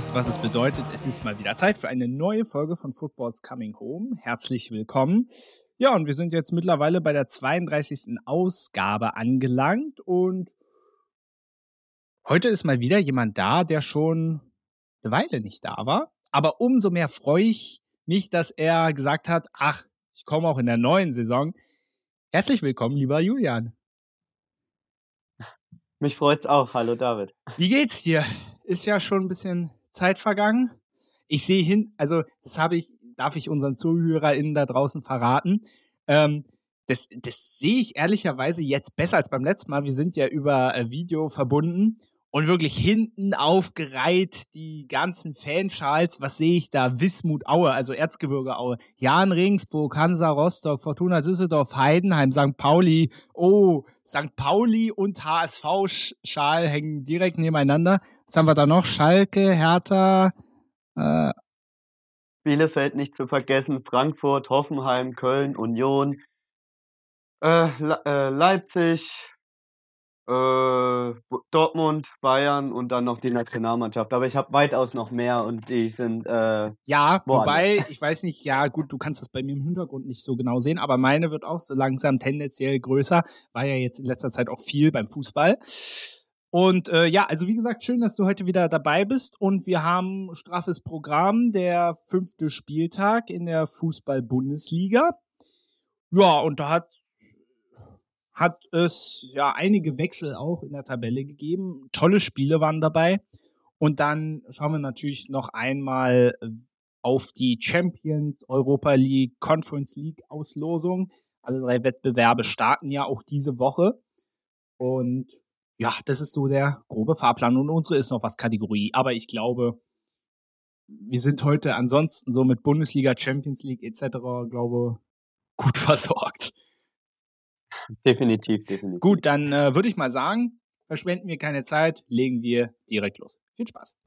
wisst, was es bedeutet. Es ist mal wieder Zeit für eine neue Folge von Football's Coming Home. Herzlich willkommen. Ja, und wir sind jetzt mittlerweile bei der 32. Ausgabe angelangt und heute ist mal wieder jemand da, der schon eine Weile nicht da war. Aber umso mehr freue ich mich, dass er gesagt hat, ach, ich komme auch in der neuen Saison. Herzlich willkommen, lieber Julian. Mich freut's auch. Hallo David. Wie geht's dir? Ist ja schon ein bisschen Zeit vergangen. Ich sehe hin, also das habe ich, darf ich unseren ZuhörerInnen da draußen verraten. Ähm, das, das sehe ich ehrlicherweise jetzt besser als beim letzten Mal. Wir sind ja über äh, Video verbunden und wirklich hinten aufgereiht die ganzen Fanschals. Was sehe ich da? Wismut Aue, also Erzgebirge Aue, Jan Regensburg, Hansa Rostock, Fortuna Düsseldorf, Heidenheim, St. Pauli. Oh, St. Pauli und HSV-Schal hängen direkt nebeneinander. Was haben wir da noch? Schalke, Hertha. Äh, Bielefeld nicht zu vergessen, Frankfurt, Hoffenheim, Köln, Union, äh, Le äh, Leipzig, äh, Dortmund, Bayern und dann noch die Nationalmannschaft. Aber ich habe weitaus noch mehr und die sind. Äh, ja, wobei, ich weiß nicht, ja, gut, du kannst das bei mir im Hintergrund nicht so genau sehen, aber meine wird auch so langsam tendenziell größer. War ja jetzt in letzter Zeit auch viel beim Fußball. Und äh, ja, also wie gesagt, schön, dass du heute wieder dabei bist. Und wir haben straffes Programm, der fünfte Spieltag in der Fußball-Bundesliga. Ja, und da hat hat es ja einige Wechsel auch in der Tabelle gegeben. Tolle Spiele waren dabei. Und dann schauen wir natürlich noch einmal auf die Champions, Europa League, Conference League Auslosung. Alle drei Wettbewerbe starten ja auch diese Woche. Und ja, das ist so der grobe Fahrplan. Und unsere ist noch was Kategorie. Aber ich glaube, wir sind heute ansonsten so mit Bundesliga, Champions League etc., glaube, gut versorgt. Definitiv, definitiv. Gut, dann äh, würde ich mal sagen, verschwenden wir keine Zeit, legen wir direkt los. Viel Spaß.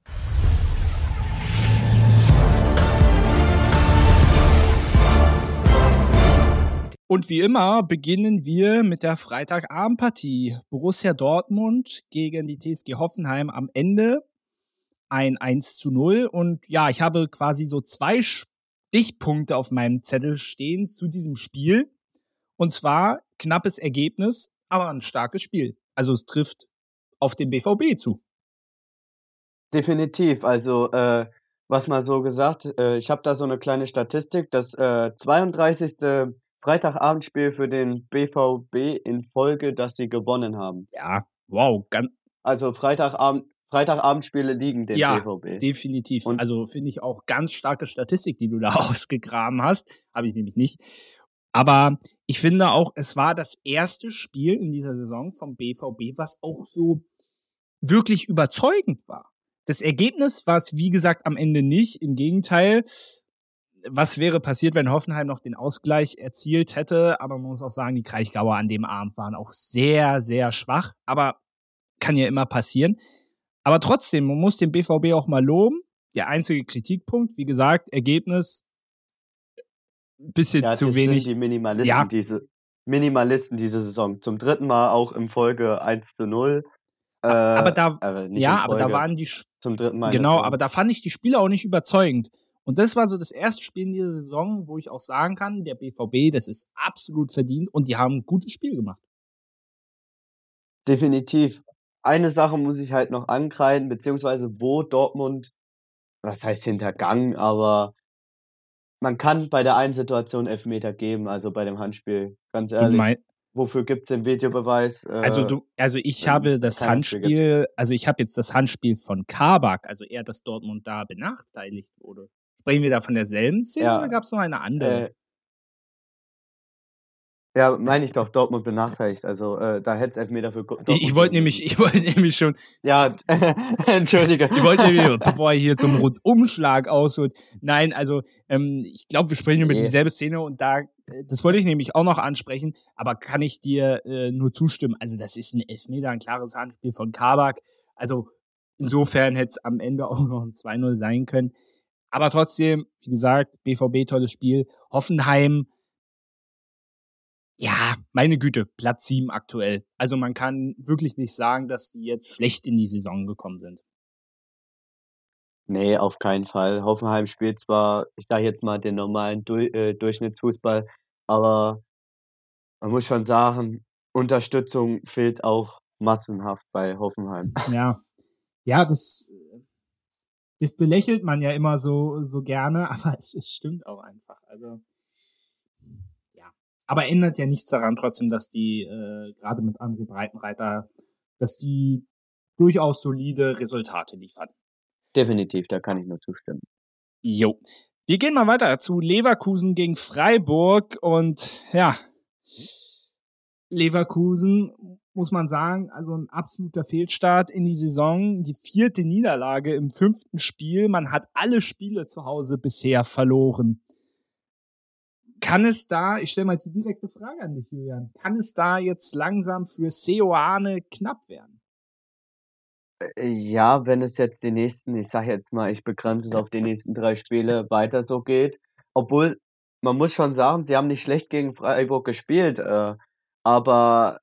Und wie immer beginnen wir mit der Freitagabendpartie. Borussia Dortmund gegen die TSG Hoffenheim am Ende ein 1 zu 0. Und ja, ich habe quasi so zwei Stichpunkte auf meinem Zettel stehen zu diesem Spiel. Und zwar knappes Ergebnis, aber ein starkes Spiel. Also es trifft auf den BVB zu. Definitiv. Also äh, was mal so gesagt, äh, ich habe da so eine kleine Statistik, das äh, 32. Freitagabendspiel für den BVB in Folge, dass sie gewonnen haben. Ja, wow. Ganz also Freitagabend, Freitagabendspiele liegen dem ja, BVB. Definitiv. Und also finde ich auch ganz starke Statistik, die du da ausgegraben hast. Habe ich nämlich nicht. Aber ich finde auch, es war das erste Spiel in dieser Saison vom BVB, was auch so wirklich überzeugend war. Das Ergebnis war es, wie gesagt, am Ende nicht. Im Gegenteil, was wäre passiert, wenn Hoffenheim noch den Ausgleich erzielt hätte? Aber man muss auch sagen, die Kraichgauer an dem Abend waren auch sehr, sehr schwach. Aber kann ja immer passieren. Aber trotzdem, man muss den BVB auch mal loben. Der einzige Kritikpunkt, wie gesagt, Ergebnis bisschen ja, zu wenig. die Minimalisten ja. diese Minimalisten diese Saison. Zum dritten Mal auch im Folge 1 zu 0. Äh, aber da, äh, ja, aber da waren die zum dritten Mal. Genau, aber da fand ich die Spieler auch nicht überzeugend. Und das war so das erste Spiel in dieser Saison, wo ich auch sagen kann, der BVB, das ist absolut verdient und die haben ein gutes Spiel gemacht. Definitiv. Eine Sache muss ich halt noch ankreiden, beziehungsweise wo Dortmund, was heißt hintergangen, aber man kann bei der einen Situation Elfmeter geben, also bei dem Handspiel, ganz ehrlich. Wofür gibt es den Videobeweis? Äh, also du, also ich habe das Handspiel, also ich habe jetzt das Handspiel von Kabak, also er, dass Dortmund da benachteiligt wurde. Sprechen wir da von derselben Szene ja, oder gab es noch eine andere? Äh, ja, meine ich doch, Dortmund benachteiligt. Also äh, da hätte es Elfmeter für Dortmund. Ich, ich wollte nämlich, ich wollte nämlich schon. Ja, entschuldige. Ich wollte nämlich, bevor er hier zum Rundumschlag ausholt. Nein, also ähm, ich glaube, wir sprechen nee. über dieselbe Szene und da, das wollte ich nämlich auch noch ansprechen, aber kann ich dir äh, nur zustimmen. Also das ist ein Elfmeter, ein klares Handspiel von Kabak. Also insofern hätte es am Ende auch noch ein 2-0 sein können. Aber trotzdem, wie gesagt, BVB tolles Spiel. Hoffenheim ja, meine Güte, Platz 7 aktuell. Also man kann wirklich nicht sagen, dass die jetzt schlecht in die Saison gekommen sind. Nee, auf keinen Fall. Hoffenheim spielt zwar, ich sage jetzt mal, den normalen Du äh, Durchschnittsfußball, aber man muss schon sagen, Unterstützung fehlt auch massenhaft bei Hoffenheim. Ja. Ja, das, das belächelt man ja immer so, so gerne, aber es, stimmt auch einfach. Also. Aber ändert ja nichts daran trotzdem, dass die, äh, gerade mit André Breitenreiter, dass die durchaus solide Resultate liefern. Definitiv, da kann ich nur zustimmen. Jo. Wir gehen mal weiter zu Leverkusen gegen Freiburg und ja, Leverkusen muss man sagen, also ein absoluter Fehlstart in die Saison, die vierte Niederlage im fünften Spiel. Man hat alle Spiele zu Hause bisher verloren. Kann es da, ich stelle mal die direkte Frage an dich, Julian, kann es da jetzt langsam für Seoane knapp werden? Ja, wenn es jetzt die nächsten, ich sage jetzt mal, ich begrenze es auf die nächsten drei Spiele weiter so geht. Obwohl, man muss schon sagen, sie haben nicht schlecht gegen Freiburg gespielt, äh, aber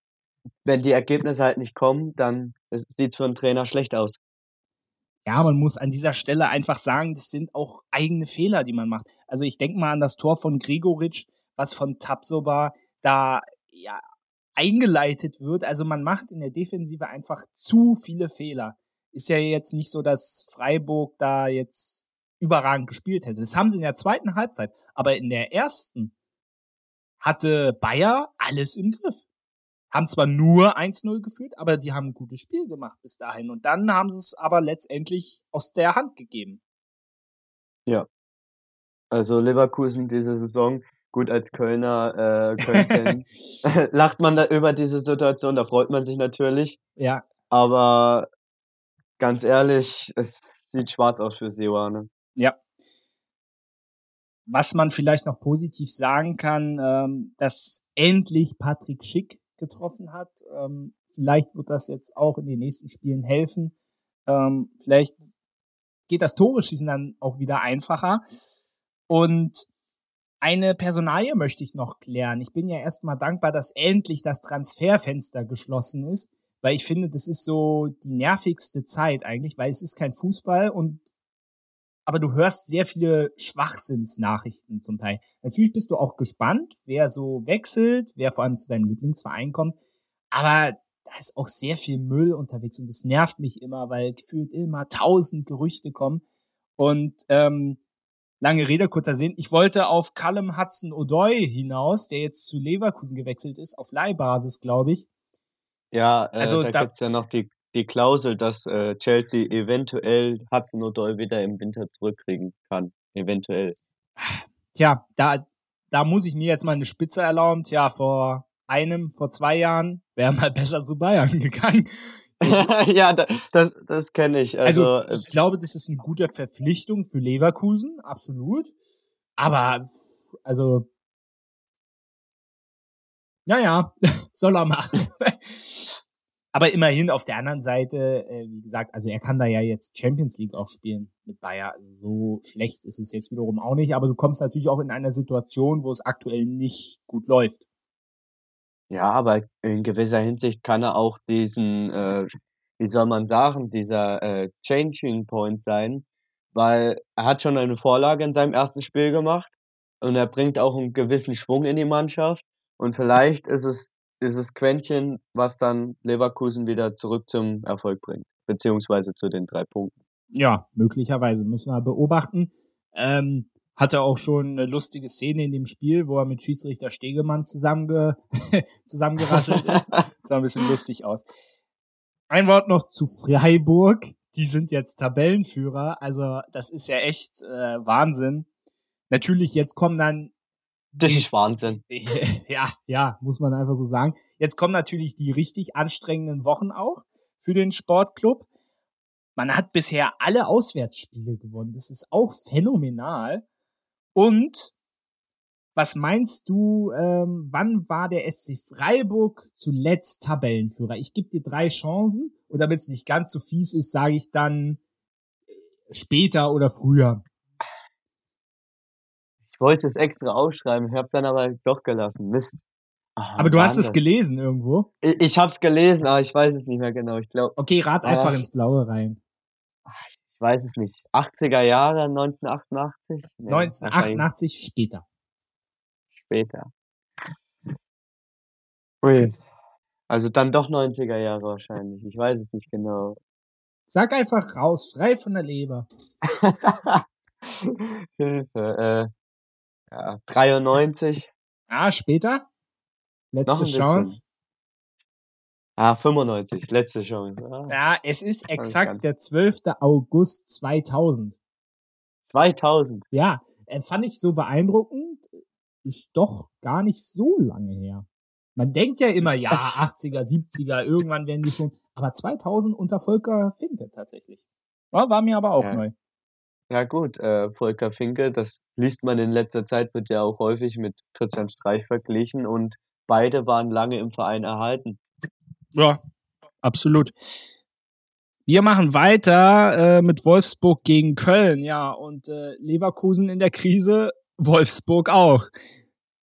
wenn die Ergebnisse halt nicht kommen, dann sieht es für einen Trainer schlecht aus. Ja, man muss an dieser Stelle einfach sagen, das sind auch eigene Fehler, die man macht. Also ich denke mal an das Tor von Grigoric, was von Tapsoba da ja eingeleitet wird. Also man macht in der Defensive einfach zu viele Fehler. Ist ja jetzt nicht so, dass Freiburg da jetzt überragend gespielt hätte. Das haben sie in der zweiten Halbzeit. Aber in der ersten hatte Bayer alles im Griff. Haben zwar nur 1-0 geführt, aber die haben ein gutes Spiel gemacht bis dahin. Und dann haben sie es aber letztendlich aus der Hand gegeben. Ja. Also Leverkusen diese Saison gut als Kölner, äh, Köln lacht man da über diese Situation, da freut man sich natürlich. Ja. Aber ganz ehrlich, es sieht schwarz aus für Seoane. Ja. Was man vielleicht noch positiv sagen kann, ähm, dass endlich Patrick Schick getroffen hat. Ähm, vielleicht wird das jetzt auch in den nächsten Spielen helfen. Ähm, vielleicht geht das Tore schießen dann auch wieder einfacher. Und eine Personalie möchte ich noch klären. Ich bin ja erstmal dankbar, dass endlich das Transferfenster geschlossen ist, weil ich finde, das ist so die nervigste Zeit eigentlich, weil es ist kein Fußball und aber du hörst sehr viele Schwachsinnsnachrichten zum Teil. Natürlich bist du auch gespannt, wer so wechselt, wer vor allem zu deinem Lieblingsverein kommt, aber da ist auch sehr viel Müll unterwegs und das nervt mich immer, weil gefühlt immer tausend Gerüchte kommen und ähm, lange Rede, kurzer Sinn. Ich wollte auf Callum Hudson O'Doy hinaus, der jetzt zu Leverkusen gewechselt ist, auf Leihbasis, glaube ich. Ja, äh, also da, da gibt es ja noch die, die Klausel, dass äh, Chelsea eventuell Hudson O'Doy wieder im Winter zurückkriegen kann. Eventuell. Tja, da, da muss ich mir jetzt mal eine Spitze erlauben. Tja, vor einem, vor zwei Jahren wäre mal besser zu Bayern gegangen. ja, das, das kenne ich. Also, also, ich glaube, das ist eine gute Verpflichtung für Leverkusen, absolut. Aber, also, naja, soll er machen. Aber immerhin auf der anderen Seite, äh, wie gesagt, also er kann da ja jetzt Champions League auch spielen mit Bayer. Also so schlecht ist es jetzt wiederum auch nicht. Aber du kommst natürlich auch in einer Situation, wo es aktuell nicht gut läuft. Ja, aber in gewisser Hinsicht kann er auch diesen, äh, wie soll man sagen, dieser äh, Changing Point sein, weil er hat schon eine Vorlage in seinem ersten Spiel gemacht und er bringt auch einen gewissen Schwung in die Mannschaft und vielleicht ist es dieses Quäntchen, was dann Leverkusen wieder zurück zum Erfolg bringt, beziehungsweise zu den drei Punkten. Ja, möglicherweise müssen wir beobachten. Ähm, hatte auch schon eine lustige Szene in dem Spiel, wo er mit Schiedsrichter Stegemann zusammenge zusammengerasselt ist. Sah ein bisschen lustig aus. Ein Wort noch zu Freiburg. Die sind jetzt Tabellenführer. Also das ist ja echt äh, Wahnsinn. Natürlich, jetzt kommen dann das ist Wahnsinn. Ja, ja, muss man einfach so sagen. Jetzt kommen natürlich die richtig anstrengenden Wochen auch für den Sportclub. Man hat bisher alle Auswärtsspiele gewonnen. Das ist auch phänomenal. Und was meinst du, ähm, wann war der SC Freiburg zuletzt Tabellenführer? Ich gebe dir drei Chancen und damit es nicht ganz so fies ist, sage ich dann äh, später oder früher. Ich wollte es extra aufschreiben, ich habe es dann aber doch gelassen. Mist. Ach, aber du hast es gelesen irgendwo? Ich, ich habe es gelesen, aber ich weiß es nicht mehr genau. Ich glaube. Okay, rat einfach ins Blaue rein. Ich ich weiß es nicht, 80er Jahre, 1988? Nee, 1988 später. Später. Ui. Also dann doch 90er Jahre wahrscheinlich. Ich weiß es nicht genau. Sag einfach raus, frei von der Leber. Hilfe, äh, ja, 93. Ah, später? Letzte Chance. Ah, 95, letzte Chance. Ah. Ja, es ist exakt der 12. August 2000. 2000? Ja, äh, fand ich so beeindruckend. Ist doch gar nicht so lange her. Man denkt ja immer, ja, 80er, 70er, irgendwann werden die schon. Aber 2000 unter Volker Finke tatsächlich. Ja, war mir aber auch ja. neu. Ja gut, äh, Volker Finke, das liest man in letzter Zeit, wird ja auch häufig mit Christian Streich verglichen und beide waren lange im Verein erhalten. Ja, absolut. Wir machen weiter äh, mit Wolfsburg gegen Köln, ja, und äh, Leverkusen in der Krise, Wolfsburg auch.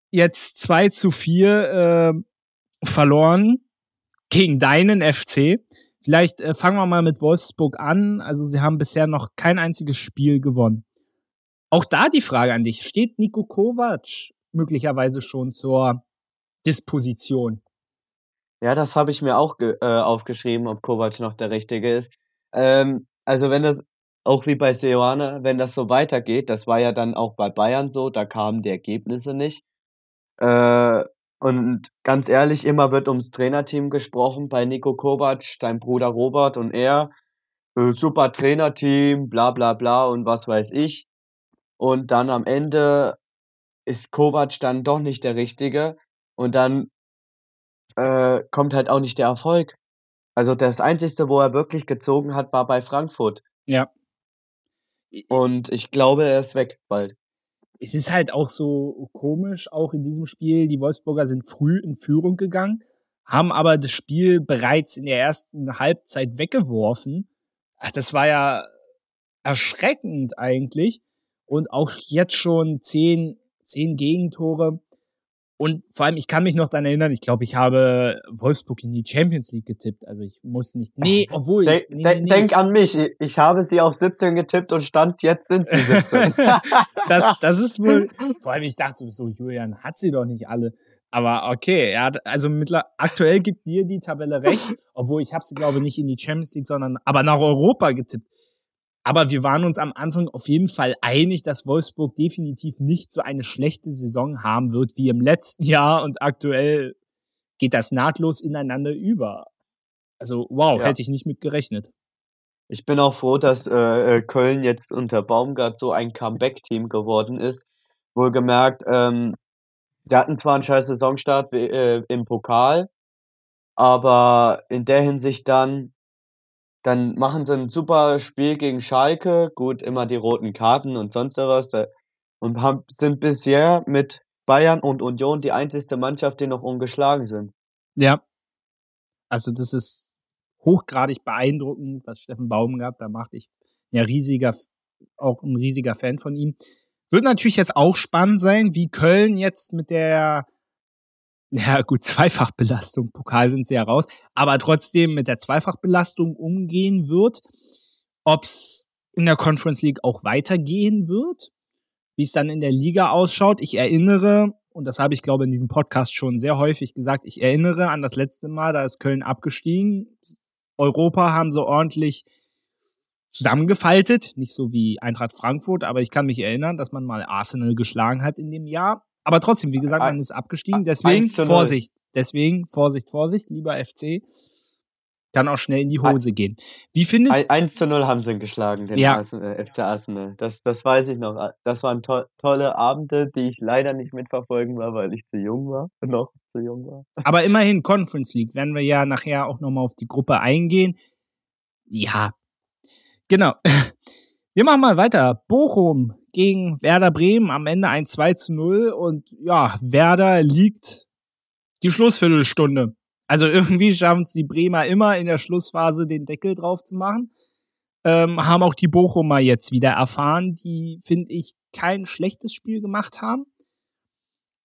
Jetzt 2 zu 4 äh, verloren gegen deinen FC. Vielleicht äh, fangen wir mal mit Wolfsburg an. Also sie haben bisher noch kein einziges Spiel gewonnen. Auch da die Frage an dich. Steht Nico Kovac möglicherweise schon zur Disposition? Ja, das habe ich mir auch äh, aufgeschrieben, ob Kovac noch der Richtige ist. Ähm, also wenn das, auch wie bei Seoane, wenn das so weitergeht, das war ja dann auch bei Bayern so, da kamen die Ergebnisse nicht. Äh, und ganz ehrlich, immer wird ums Trainerteam gesprochen bei Nico Kovac, sein Bruder Robert und er. Äh, super Trainerteam, bla bla bla und was weiß ich. Und dann am Ende ist Kovac dann doch nicht der Richtige. Und dann äh, kommt halt auch nicht der Erfolg. Also das Einzige, wo er wirklich gezogen hat, war bei Frankfurt. Ja. Und ich glaube, er ist weg bald es ist halt auch so komisch, auch in diesem Spiel. Die Wolfsburger sind früh in Führung gegangen, haben aber das Spiel bereits in der ersten Halbzeit weggeworfen. Ach, das war ja erschreckend eigentlich. Und auch jetzt schon zehn, zehn Gegentore. Und vor allem, ich kann mich noch daran erinnern, ich glaube, ich habe Wolfsburg in die Champions League getippt. Also ich muss nicht. Nee, obwohl ich. Nee, nee, nee, denk an mich. Ich habe sie auf 17 getippt und stand jetzt sind sie 17. das, das ist wohl. Vor allem, ich dachte so, Julian hat sie doch nicht alle. Aber okay, ja, also mittler aktuell gibt dir die Tabelle recht, obwohl ich habe sie, glaube ich, nicht in die Champions League, sondern aber nach Europa getippt. Aber wir waren uns am Anfang auf jeden Fall einig, dass Wolfsburg definitiv nicht so eine schlechte Saison haben wird wie im letzten Jahr und aktuell geht das nahtlos ineinander über. Also wow, ja. hätte ich nicht mit gerechnet. Ich bin auch froh, dass äh, äh Köln jetzt unter Baumgart so ein Comeback-Team geworden ist. Wohlgemerkt, ähm, die hatten zwar einen scheiß Saisonstart äh, im Pokal, aber in der Hinsicht dann dann machen sie ein super Spiel gegen Schalke, gut, immer die roten Karten und sonst was. Da, und haben, sind bisher mit Bayern und Union die einzigste Mannschaft, die noch ungeschlagen sind. Ja. Also das ist hochgradig beeindruckend, was Steffen Baumgart da macht. Ich ja riesiger, auch ein riesiger Fan von ihm. Wird natürlich jetzt auch spannend sein, wie Köln jetzt mit der ja gut, Zweifachbelastung, Pokal sind sie ja raus, aber trotzdem mit der Zweifachbelastung umgehen wird, ob es in der Conference League auch weitergehen wird, wie es dann in der Liga ausschaut. Ich erinnere, und das habe ich glaube in diesem Podcast schon sehr häufig gesagt, ich erinnere an das letzte Mal, da ist Köln abgestiegen. Europa haben so ordentlich zusammengefaltet, nicht so wie Eintracht Frankfurt, aber ich kann mich erinnern, dass man mal Arsenal geschlagen hat in dem Jahr. Aber trotzdem, wie gesagt, man ist abgestiegen. Deswegen Vorsicht. Deswegen Vorsicht, Vorsicht, lieber FC. Kann auch schnell in die Hose gehen. Wie findest 1 zu 0 haben sie geschlagen, den ja. Arsenal, äh, FC Arsenal. Das, das weiß ich noch. Das waren to tolle Abende, die ich leider nicht mitverfolgen war, weil ich zu jung war. Noch zu jung war. Aber immerhin Conference League, werden wir ja nachher auch nochmal auf die Gruppe eingehen. Ja. Genau. Wir machen mal weiter. Bochum gegen Werder Bremen am Ende ein 2 zu 0 und ja, Werder liegt die Schlussviertelstunde. Also irgendwie schaffen es die Bremer immer in der Schlussphase den Deckel drauf zu machen. Ähm, haben auch die Bochumer jetzt wieder erfahren, die, finde ich, kein schlechtes Spiel gemacht haben.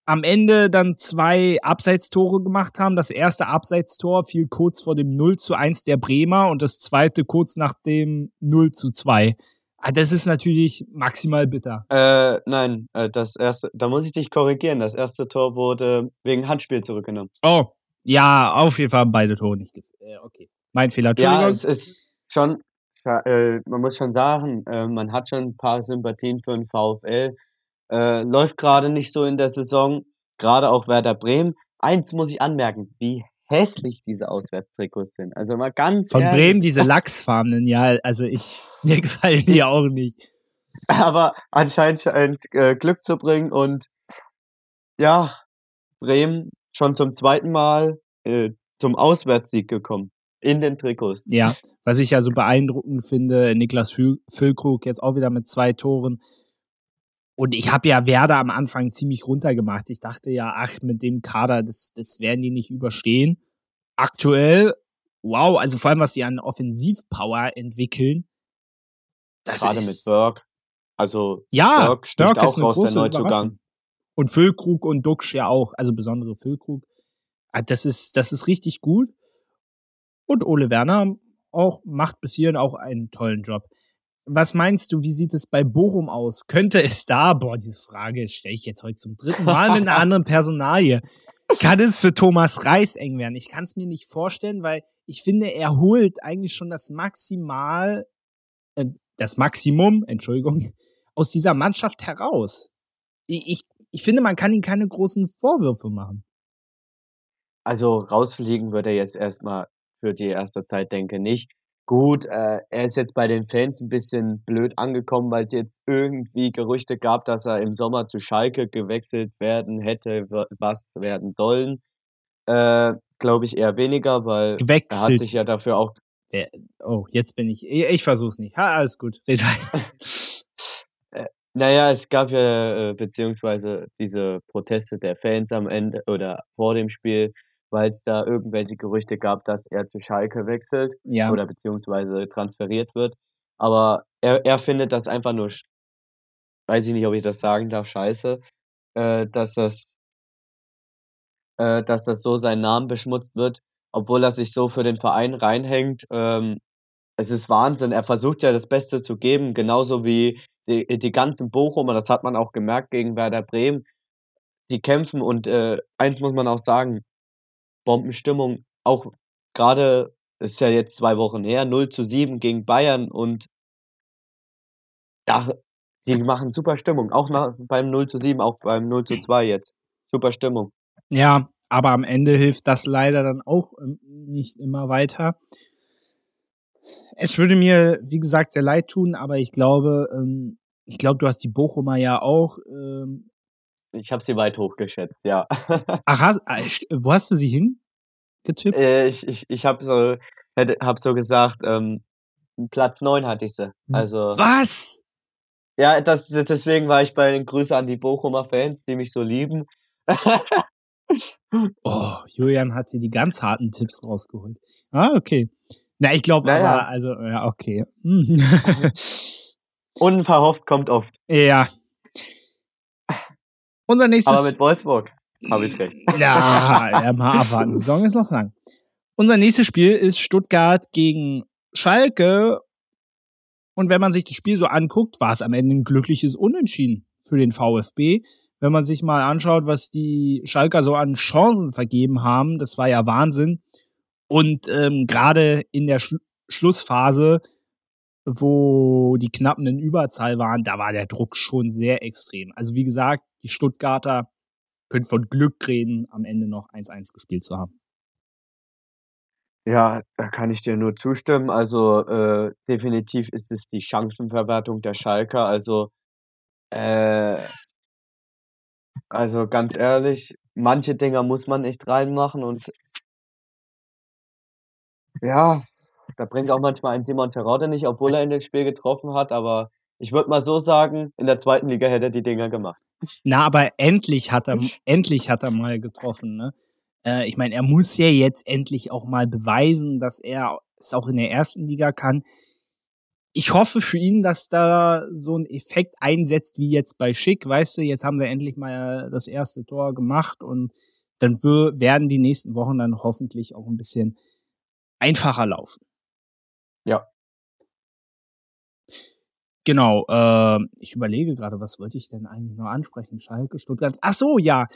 am Ende dann zwei Abseitstore gemacht haben. Das erste Abseitstor fiel kurz vor dem 0 zu 1 der Bremer und das zweite kurz nach dem 0 zu 2. Ah, das ist natürlich maximal bitter. Äh, nein, äh, das erste, da muss ich dich korrigieren. Das erste Tor wurde wegen Handspiel zurückgenommen. Oh, ja, auf jeden Fall beide Tore nicht. Äh, okay, mein Fehler. Entschuldigung. Ja, es ist schon, äh, man muss schon sagen, äh, man hat schon ein paar Sympathien für den VfL. Läuft gerade nicht so in der Saison, gerade auch Werder Bremen. Eins muss ich anmerken, wie hässlich diese Auswärtstrikots sind. Also mal ganz Von ehrlich. Bremen diese Lachsfarbenen, ja, also ich, mir gefallen die auch nicht. Aber anscheinend scheint äh, Glück zu bringen und ja, Bremen schon zum zweiten Mal äh, zum Auswärtssieg gekommen. In den Trikots. Ja, was ich ja so beeindruckend finde, Niklas Füllkrug jetzt auch wieder mit zwei Toren. Und ich habe ja Werder am Anfang ziemlich runtergemacht. Ich dachte ja, ach, mit dem Kader, das, das werden die nicht überstehen. Aktuell, wow, also vor allem, was sie an Offensivpower entwickeln. Das Gerade ist, mit Burke. Also ja, sticht Burke auch raus, der Neuzugang. Und Füllkrug und Duxch ja auch, also besondere Füllkrug. Ah, das ist, das ist richtig gut. Und Ole Werner auch macht bis hierhin auch einen tollen Job. Was meinst du, wie sieht es bei Bochum aus? Könnte es da, boah, diese Frage stelle ich jetzt heute zum dritten Mal mit einer anderen Personalie. Kann es für Thomas Reis eng werden? Ich kann es mir nicht vorstellen, weil ich finde, er holt eigentlich schon das Maximal, äh, das Maximum, Entschuldigung, aus dieser Mannschaft heraus. Ich, ich, ich finde, man kann ihm keine großen Vorwürfe machen. Also rausfliegen wird er jetzt erstmal für die erste Zeit, denke nicht. Gut, äh, er ist jetzt bei den Fans ein bisschen blöd angekommen, weil es jetzt irgendwie Gerüchte gab, dass er im Sommer zu Schalke gewechselt werden hätte, was werden sollen. Äh, Glaube ich eher weniger, weil gewechselt. er hat sich ja dafür auch. Oh, jetzt bin ich. Ich versuch's nicht. Ha, alles gut. Red äh, naja, es gab ja äh, beziehungsweise diese Proteste der Fans am Ende oder vor dem Spiel, weil es da irgendwelche Gerüchte gab, dass er zu Schalke wechselt ja. oder beziehungsweise transferiert wird. Aber er, er findet das einfach nur, weiß ich nicht, ob ich das sagen darf, scheiße, äh, dass das äh, dass das so sein Namen beschmutzt wird, obwohl er sich so für den Verein reinhängt. Ähm, es ist Wahnsinn. Er versucht ja das Beste zu geben, genauso wie die, die ganzen Bochumer, das hat man auch gemerkt gegen Werder Bremen. Die kämpfen und äh, eins muss man auch sagen, Bombenstimmung. Auch gerade, ist ja jetzt zwei Wochen her, 0 zu 7 gegen Bayern und ja, die machen super Stimmung. Auch nach, beim 0 zu 7, auch beim 0 zu 2 jetzt. Super Stimmung. Ja, aber am Ende hilft das leider dann auch ähm, nicht immer weiter. Es würde mir, wie gesagt, sehr leid tun, aber ich glaube, ähm, ich glaube, du hast die Bochumer ja auch ähm, ich habe sie weit hochgeschätzt, ja. Ach, hast, ah, wo hast du sie hingetippt? Äh, ich ich, ich habe so, hab so gesagt, ähm, Platz 9 hatte ich sie. Also, Was? Ja, das, deswegen war ich bei den Grüßen an die Bochumer Fans, die mich so lieben. oh, Julian hat hier die ganz harten Tipps rausgeholt. Ah, okay. Na, ich glaube naja. also, ja, okay. Unverhofft kommt oft. Ja, unser nächstes. Aber mit Wolfsburg habe ich recht. Ja, ja, mal abwarten. Die Saison ist noch lang. Unser nächstes Spiel ist Stuttgart gegen Schalke. Und wenn man sich das Spiel so anguckt, war es am Ende ein glückliches Unentschieden für den VfB. Wenn man sich mal anschaut, was die Schalker so an Chancen vergeben haben, das war ja Wahnsinn. Und ähm, gerade in der Sch Schlussphase, wo die Knappen in Überzahl waren, da war der Druck schon sehr extrem. Also wie gesagt, die Stuttgarter können von Glück reden, am Ende noch 1-1 gespielt zu haben. Ja, da kann ich dir nur zustimmen. Also äh, definitiv ist es die Chancenverwertung der Schalker. Also, äh, also ganz ehrlich, manche Dinger muss man echt reinmachen und ja, da bringt auch manchmal ein Simon Terodde nicht, obwohl er in dem Spiel getroffen hat, aber ich würde mal so sagen, in der zweiten Liga hätte er die Dinger gemacht. Na, aber endlich hat er, endlich hat er mal getroffen, ne? Äh, ich meine, er muss ja jetzt endlich auch mal beweisen, dass er es auch in der ersten Liga kann. ich hoffe für ihn, dass da so ein Effekt einsetzt wie jetzt bei Schick. Weißt du, jetzt haben sie endlich mal das erste Tor gemacht und dann werden die nächsten Wochen dann hoffentlich auch ein bisschen einfacher laufen. Ja. Genau, äh, ich überlege gerade, was wollte ich denn eigentlich noch ansprechen? Schalke, Stuttgart. Ach so, ja.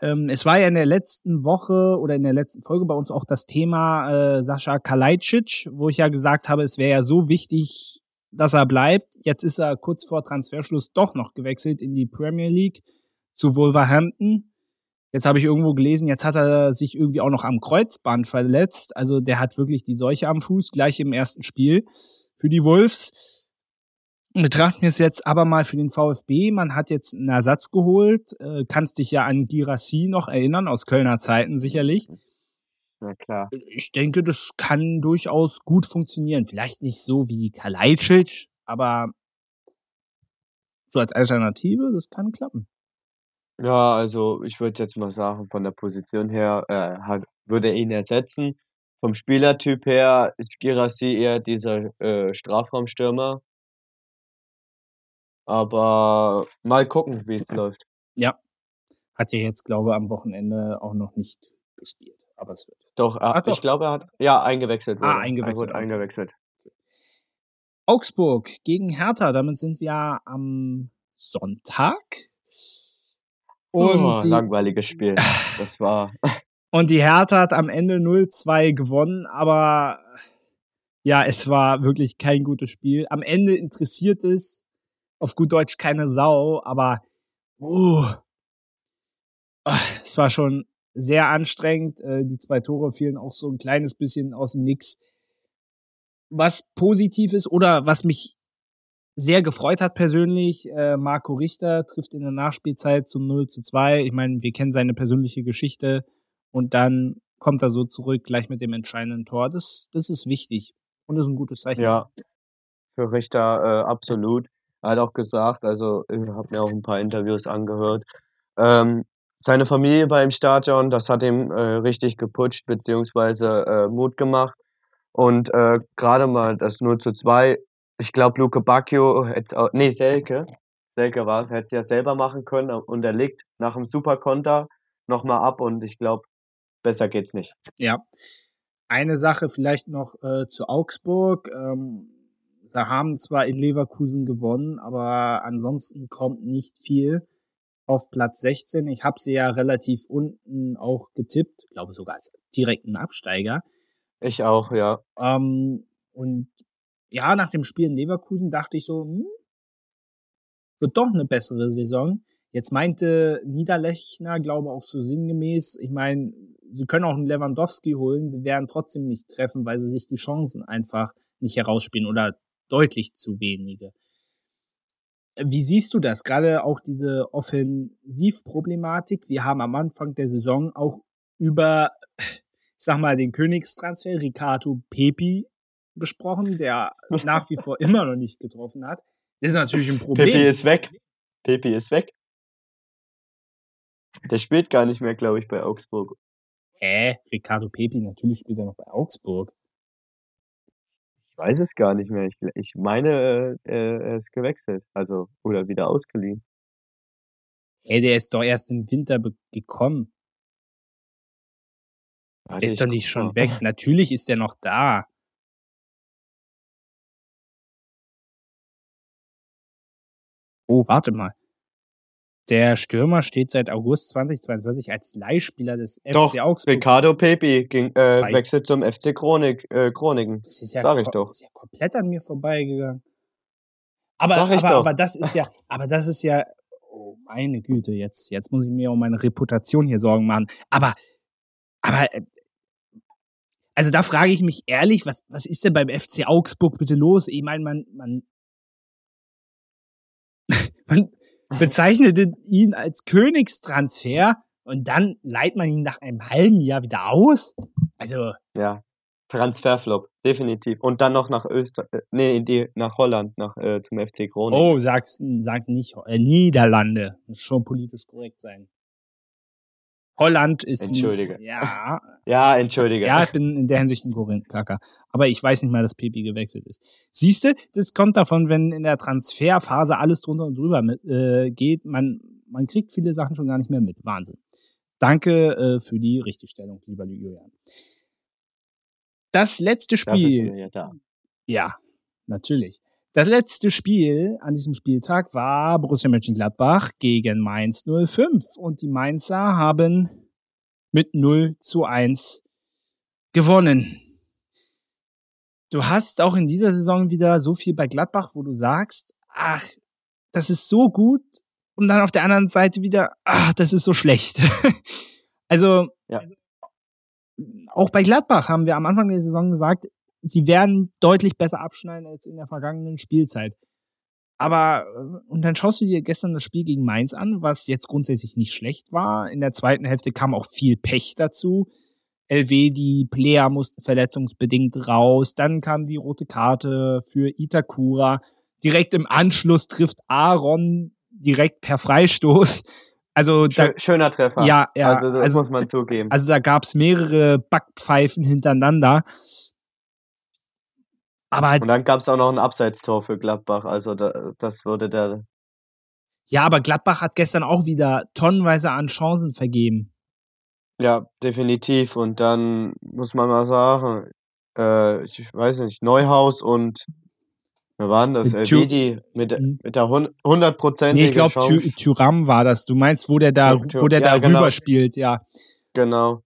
Ähm, es war ja in der letzten Woche oder in der letzten Folge bei uns auch das Thema äh, Sascha Kalajdzic, wo ich ja gesagt habe, es wäre ja so wichtig, dass er bleibt. Jetzt ist er kurz vor Transferschluss doch noch gewechselt in die Premier League zu Wolverhampton. Jetzt habe ich irgendwo gelesen, jetzt hat er sich irgendwie auch noch am Kreuzband verletzt. Also der hat wirklich die Seuche am Fuß, gleich im ersten Spiel für die Wolves betrachten wir es jetzt aber mal für den VfB. Man hat jetzt einen Ersatz geholt. Äh, kannst dich ja an Girassi noch erinnern, aus Kölner Zeiten sicherlich. Na klar. Ich denke, das kann durchaus gut funktionieren. Vielleicht nicht so wie Kalajdzic, aber so als Alternative, das kann klappen. Ja, also ich würde jetzt mal sagen, von der Position her äh, hat, würde er ihn ersetzen. Vom Spielertyp her ist Girassi eher dieser äh, Strafraumstürmer, aber mal gucken, wie es läuft. Ja. Hat ja jetzt, glaube ich, am Wochenende auch noch nicht gespielt. Aber es wird. Doch, er, Ach, doch. ich glaube, er hat ja eingewechselt. Ah, wurde. Ah, eingewechselt. Er wurde eingewechselt. Augsburg gegen Hertha, damit sind wir am Sonntag. Und oh, die, langweiliges Spiel. Das war. Und die Hertha hat am Ende 0-2 gewonnen, aber ja, es war wirklich kein gutes Spiel. Am Ende interessiert es auf gut Deutsch keine Sau, aber uh, es war schon sehr anstrengend. Äh, die zwei Tore fielen auch so ein kleines bisschen aus dem Nix. Was positiv ist oder was mich sehr gefreut hat persönlich, äh, Marco Richter trifft in der Nachspielzeit zum 0 zu 2. Ich meine, wir kennen seine persönliche Geschichte und dann kommt er so zurück, gleich mit dem entscheidenden Tor. Das, das ist wichtig und ist ein gutes Zeichen. Ja, für Richter äh, absolut. Er hat auch gesagt, also ich habe mir auch ein paar Interviews angehört, ähm, seine Familie war im Stadion, das hat ihm äh, richtig geputscht beziehungsweise äh, Mut gemacht. Und äh, gerade mal das 0 zu 2, ich glaube, Luke Bacchio hätte auch, nee, Selke, Selke war es, hätte es ja selber machen können und er legt nach dem Superkonter nochmal ab und ich glaube, besser geht's nicht. Ja. Eine Sache vielleicht noch äh, zu Augsburg. Ähm, Sie haben zwar in Leverkusen gewonnen, aber ansonsten kommt nicht viel auf Platz 16. Ich habe sie ja relativ unten auch getippt, glaube sogar als direkten Absteiger. Ich auch, ja. Ähm, und ja, nach dem Spiel in Leverkusen dachte ich so, hm, wird doch eine bessere Saison. Jetzt meinte Niederlechner, glaube auch so sinngemäß, ich meine, sie können auch einen Lewandowski holen, sie werden trotzdem nicht treffen, weil sie sich die Chancen einfach nicht herausspielen oder deutlich zu wenige. Wie siehst du das? Gerade auch diese Offensivproblematik. Wir haben am Anfang der Saison auch über, ich sag mal, den Königstransfer Ricardo Pepi gesprochen, der nach wie vor immer noch nicht getroffen hat. Das ist natürlich ein Problem. Pepi ist weg. Pepi ist weg. Der spielt gar nicht mehr, glaube ich, bei Augsburg. Hä? Ricardo Pepi, natürlich spielt er noch bei Augsburg weiß es gar nicht mehr. Ich, ich meine, äh, er ist gewechselt, also oder wieder ausgeliehen. Ey, der ist doch erst im Winter gekommen. Warte, der ist doch nicht schon mal. weg. Natürlich ist er noch da. Oh, warte mal. Der Stürmer steht seit August 2022 als Leihspieler des doch, FC Augsburg. Ricardo Pepi ging, äh, wechselt zum FC Chronik, äh, Chroniken. Das ist ja, Sag ich doch. Das ist ja komplett an mir vorbeigegangen. Aber, aber, aber das ist ja, aber das ist ja, oh meine Güte, jetzt, jetzt muss ich mir um meine Reputation hier Sorgen machen. Aber, aber, äh, also da frage ich mich ehrlich, was, was ist denn beim FC Augsburg bitte los? Ich meine, man, man, man, bezeichnete ihn als Königstransfer und dann leiht man ihn nach einem halben Jahr wieder aus. Also. Ja, Transferflop, definitiv. Und dann noch nach Österreich, äh, nee, die, nach Holland, nach, äh, zum FC Groningen. Oh, sagst, sag nicht, äh, Niederlande. Muss schon politisch korrekt sein. Holland ist. Entschuldige. Nie, ja. Ja, entschuldige. Ja, ich bin in der Hinsicht ein Korinthenkacker. Aber ich weiß nicht mal, dass Pepi gewechselt ist. Siehst du, das kommt davon, wenn in der Transferphase alles drunter und drüber mit, äh, geht. Man, man kriegt viele Sachen schon gar nicht mehr mit. Wahnsinn. Danke äh, für die Richtigstellung, lieber Julian. Das letzte Spiel. Ja, da. ja, natürlich. Das letzte Spiel an diesem Spieltag war Borussia Mönchengladbach gegen Mainz 05 und die Mainzer haben mit 0 zu 1 gewonnen. Du hast auch in dieser Saison wieder so viel bei Gladbach, wo du sagst, ach, das ist so gut und dann auf der anderen Seite wieder, ach, das ist so schlecht. also, Ja. auch bei Gladbach haben wir am Anfang der Saison gesagt, sie werden deutlich besser abschneiden als in der vergangenen Spielzeit. Aber, äh, und dann schaust du dir gestern das Spiel gegen Mainz an, was jetzt grundsätzlich nicht schlecht war. In der zweiten Hälfte kam auch viel Pech dazu. LW, die Player mussten verletzungsbedingt raus. Dann kam die rote Karte für Itakura. Direkt im Anschluss trifft Aaron direkt per Freistoß. Also da, Schö- Schöner Treffer. ja, ja, also das also- muss man zugeben. also da gab's mehrere Backpfeifen hintereinander. Aber Und dann gab es auch noch ein Abseitstor für Gladbach. Also da, das wurde der. ja, aber Gladbach hat gestern auch wieder tonnenweise an Chancen vergeben. Ja, definitiv. Und dann muss man mal sagen, äh, ich weiß nicht, Neuhaus und wer waren das? Mit Tü- Elvedi mit, mit der hun- hundertprozentigen Nee, ich glaube. Tyram war das. Du meinst, wo der da, wo der ja, da genau. rüber spielt, ja. Genau.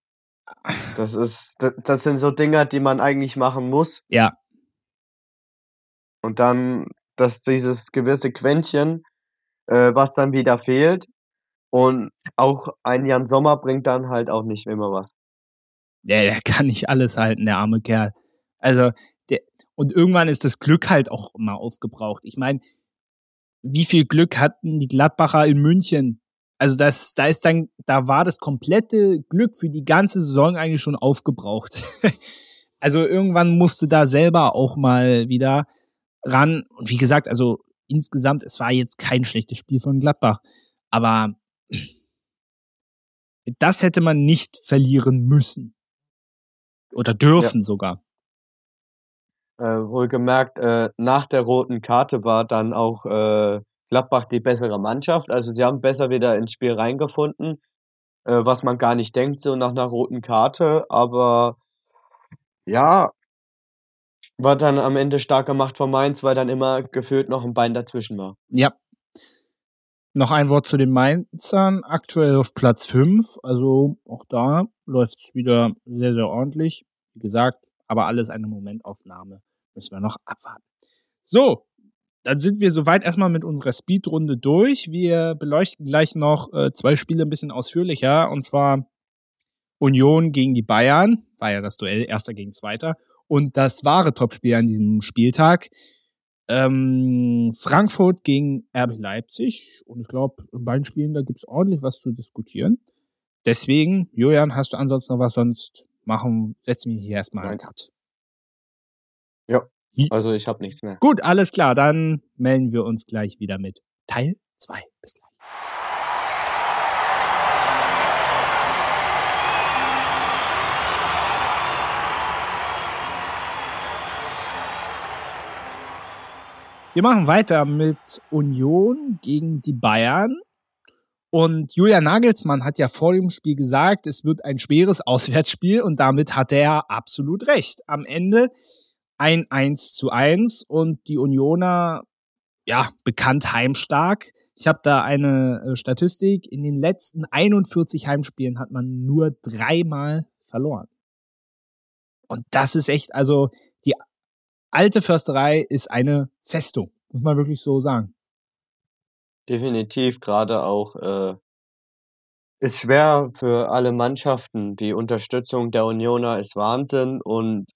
Das ist, das, das sind so Dinger, die man eigentlich machen muss. Ja. Und dann, dass dieses gewisse Quäntchen, äh, was dann wieder fehlt. Und auch ein Jan Sommer bringt dann halt auch nicht immer was. Der, der kann nicht alles halten, der arme Kerl. Also, der, und irgendwann ist das Glück halt auch immer aufgebraucht. Ich meine, wie viel Glück hatten die Gladbacher in München? Also, das, da ist dann, da war das komplette Glück für die ganze Saison eigentlich schon aufgebraucht. also, irgendwann musste da selber auch mal wieder ran. Und wie gesagt, also, insgesamt, es war jetzt kein schlechtes Spiel von Gladbach. Aber das hätte man nicht verlieren müssen. Oder dürfen sogar. Äh, wohlgemerkt, äh, nach der roten Karte war dann auch äh, Gladbach die bessere Mannschaft. Also sie haben besser wieder ins Spiel reingefunden, äh, was man gar nicht denkt, so nach einer roten Karte. Aber ja, war dann am Ende stark gemacht von Mainz, weil dann immer gefühlt noch ein Bein dazwischen war. Ja. Noch ein Wort zu den Mainzern. Aktuell auf Platz 5. Also auch da läuft es wieder sehr, sehr ordentlich. Wie gesagt, aber alles eine Momentaufnahme. Müssen wir noch abwarten. So, dann sind wir soweit erstmal mit unserer Speedrunde durch. Wir beleuchten gleich noch äh, zwei Spiele ein bisschen ausführlicher. Und zwar Union gegen die Bayern. War ja das Duell Erster gegen Zweiter. Und das wahre Topspiel an diesem Spieltag. Ähm, Frankfurt gegen RB Leipzig. Und ich glaube, in beiden Spielen, da gibt's ordentlich was zu diskutieren. Deswegen, Julian, hast du ansonsten noch was sonst machen? Setzen wir hier erstmal einen Nein. Cut. Also ich habe nichts mehr. Gut, alles klar. Dann melden wir uns gleich wieder mit Teil 2. Bis gleich. Wir machen weiter mit Union gegen die Bayern. Und Julian Nagelsmann hat ja vor dem Spiel gesagt, es wird ein schweres Auswärtsspiel und damit hatte er absolut recht. Am Ende ein 1 zu 1 und die Unioner, ja, bekannt heimstark. Ich habe da eine äh, Statistik. In den letzten 41 Heimspielen hat man nur dreimal verloren. Und das ist echt, also die alte Försterei ist eine Festung, muss man wirklich so sagen. Definitiv gerade auch äh, ist schwer für alle Mannschaften. Die Unterstützung der Unioner ist Wahnsinn und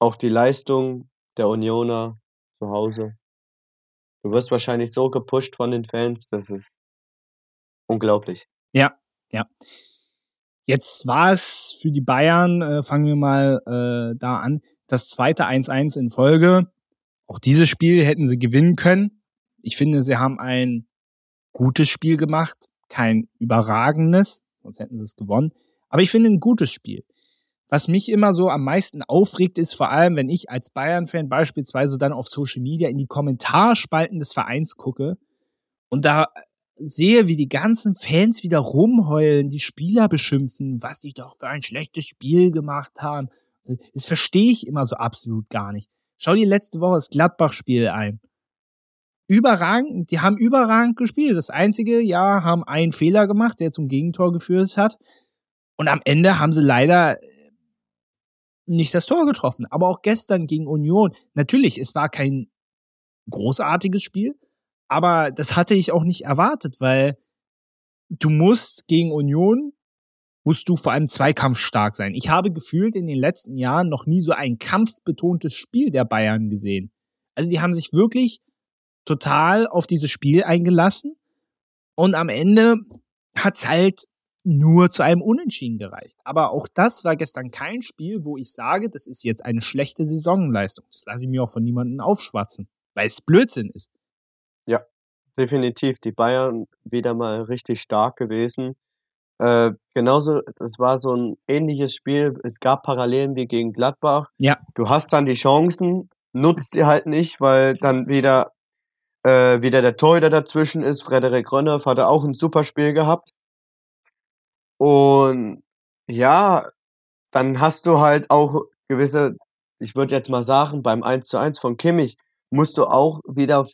auch die Leistung der Unioner zu Hause. Du wirst wahrscheinlich so gepusht von den Fans, das ist unglaublich. Ja, ja. Jetzt war es für die Bayern, äh, fangen wir mal äh, da an, das zweite 1-1 in Folge. Auch dieses Spiel hätten sie gewinnen können. Ich finde, sie haben ein gutes Spiel gemacht, kein überragendes, sonst hätten sie es gewonnen. Aber ich finde ein gutes Spiel. Was mich immer so am meisten aufregt, ist vor allem, wenn ich als Bayern-Fan beispielsweise dann auf Social Media in die Kommentarspalten des Vereins gucke und da sehe, wie die ganzen Fans wieder rumheulen, die Spieler beschimpfen, was die doch für ein schlechtes Spiel gemacht haben. Das verstehe ich immer so absolut gar nicht. Schau dir letzte Woche das Gladbach-Spiel ein. Überragend, die haben überragend gespielt. Das einzige, ja, haben einen Fehler gemacht, der zum Gegentor geführt hat. Und am Ende haben sie leider nicht das Tor getroffen. Aber auch gestern gegen Union. Natürlich, es war kein großartiges Spiel, aber das hatte ich auch nicht erwartet, weil du musst gegen Union, musst du vor allem zweikampfstark sein. Ich habe gefühlt in den letzten Jahren noch nie so ein kampfbetontes Spiel der Bayern gesehen. Also die haben sich wirklich total auf dieses Spiel eingelassen und am Ende hat's halt nur zu einem Unentschieden gereicht. Aber auch das war gestern kein Spiel, wo ich sage, das ist jetzt eine schlechte Saisonleistung. Das lasse ich mir auch von niemandem aufschwatzen, weil es Blödsinn ist. Ja, definitiv. Die Bayern wieder mal richtig stark gewesen. Äh, genauso, das war so ein ähnliches Spiel. Es gab Parallelen wie gegen Gladbach. Ja. Du hast dann die Chancen, nutzt sie halt nicht, weil dann wieder, äh, wieder der Torhüter dazwischen ist. Frederik Rönnow hatte auch ein super Spiel gehabt. Und ja, dann hast du halt auch gewisse, ich würde jetzt mal sagen, beim 1:1 von Kimmich musst du auch wieder,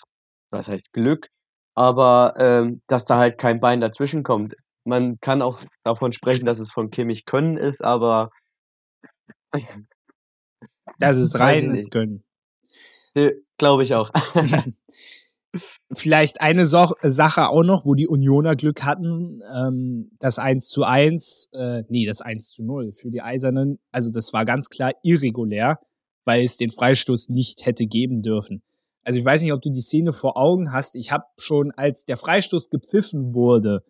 was heißt Glück, aber ähm, dass da halt kein Bein dazwischen kommt. Man kann auch davon sprechen, dass es von Kimmich Können ist, aber Das ist reines Können. Glaube ich auch. Vielleicht eine so Sache auch noch, wo die Unioner Glück hatten, ähm, das 1 zu 1, äh, nee, das 1 zu 0 für die Eisernen. Also das war ganz klar irregulär, weil es den Freistoß nicht hätte geben dürfen. Also ich weiß nicht, ob du die Szene vor Augen hast. Ich habe schon, als der Freistoß gepfiffen wurde,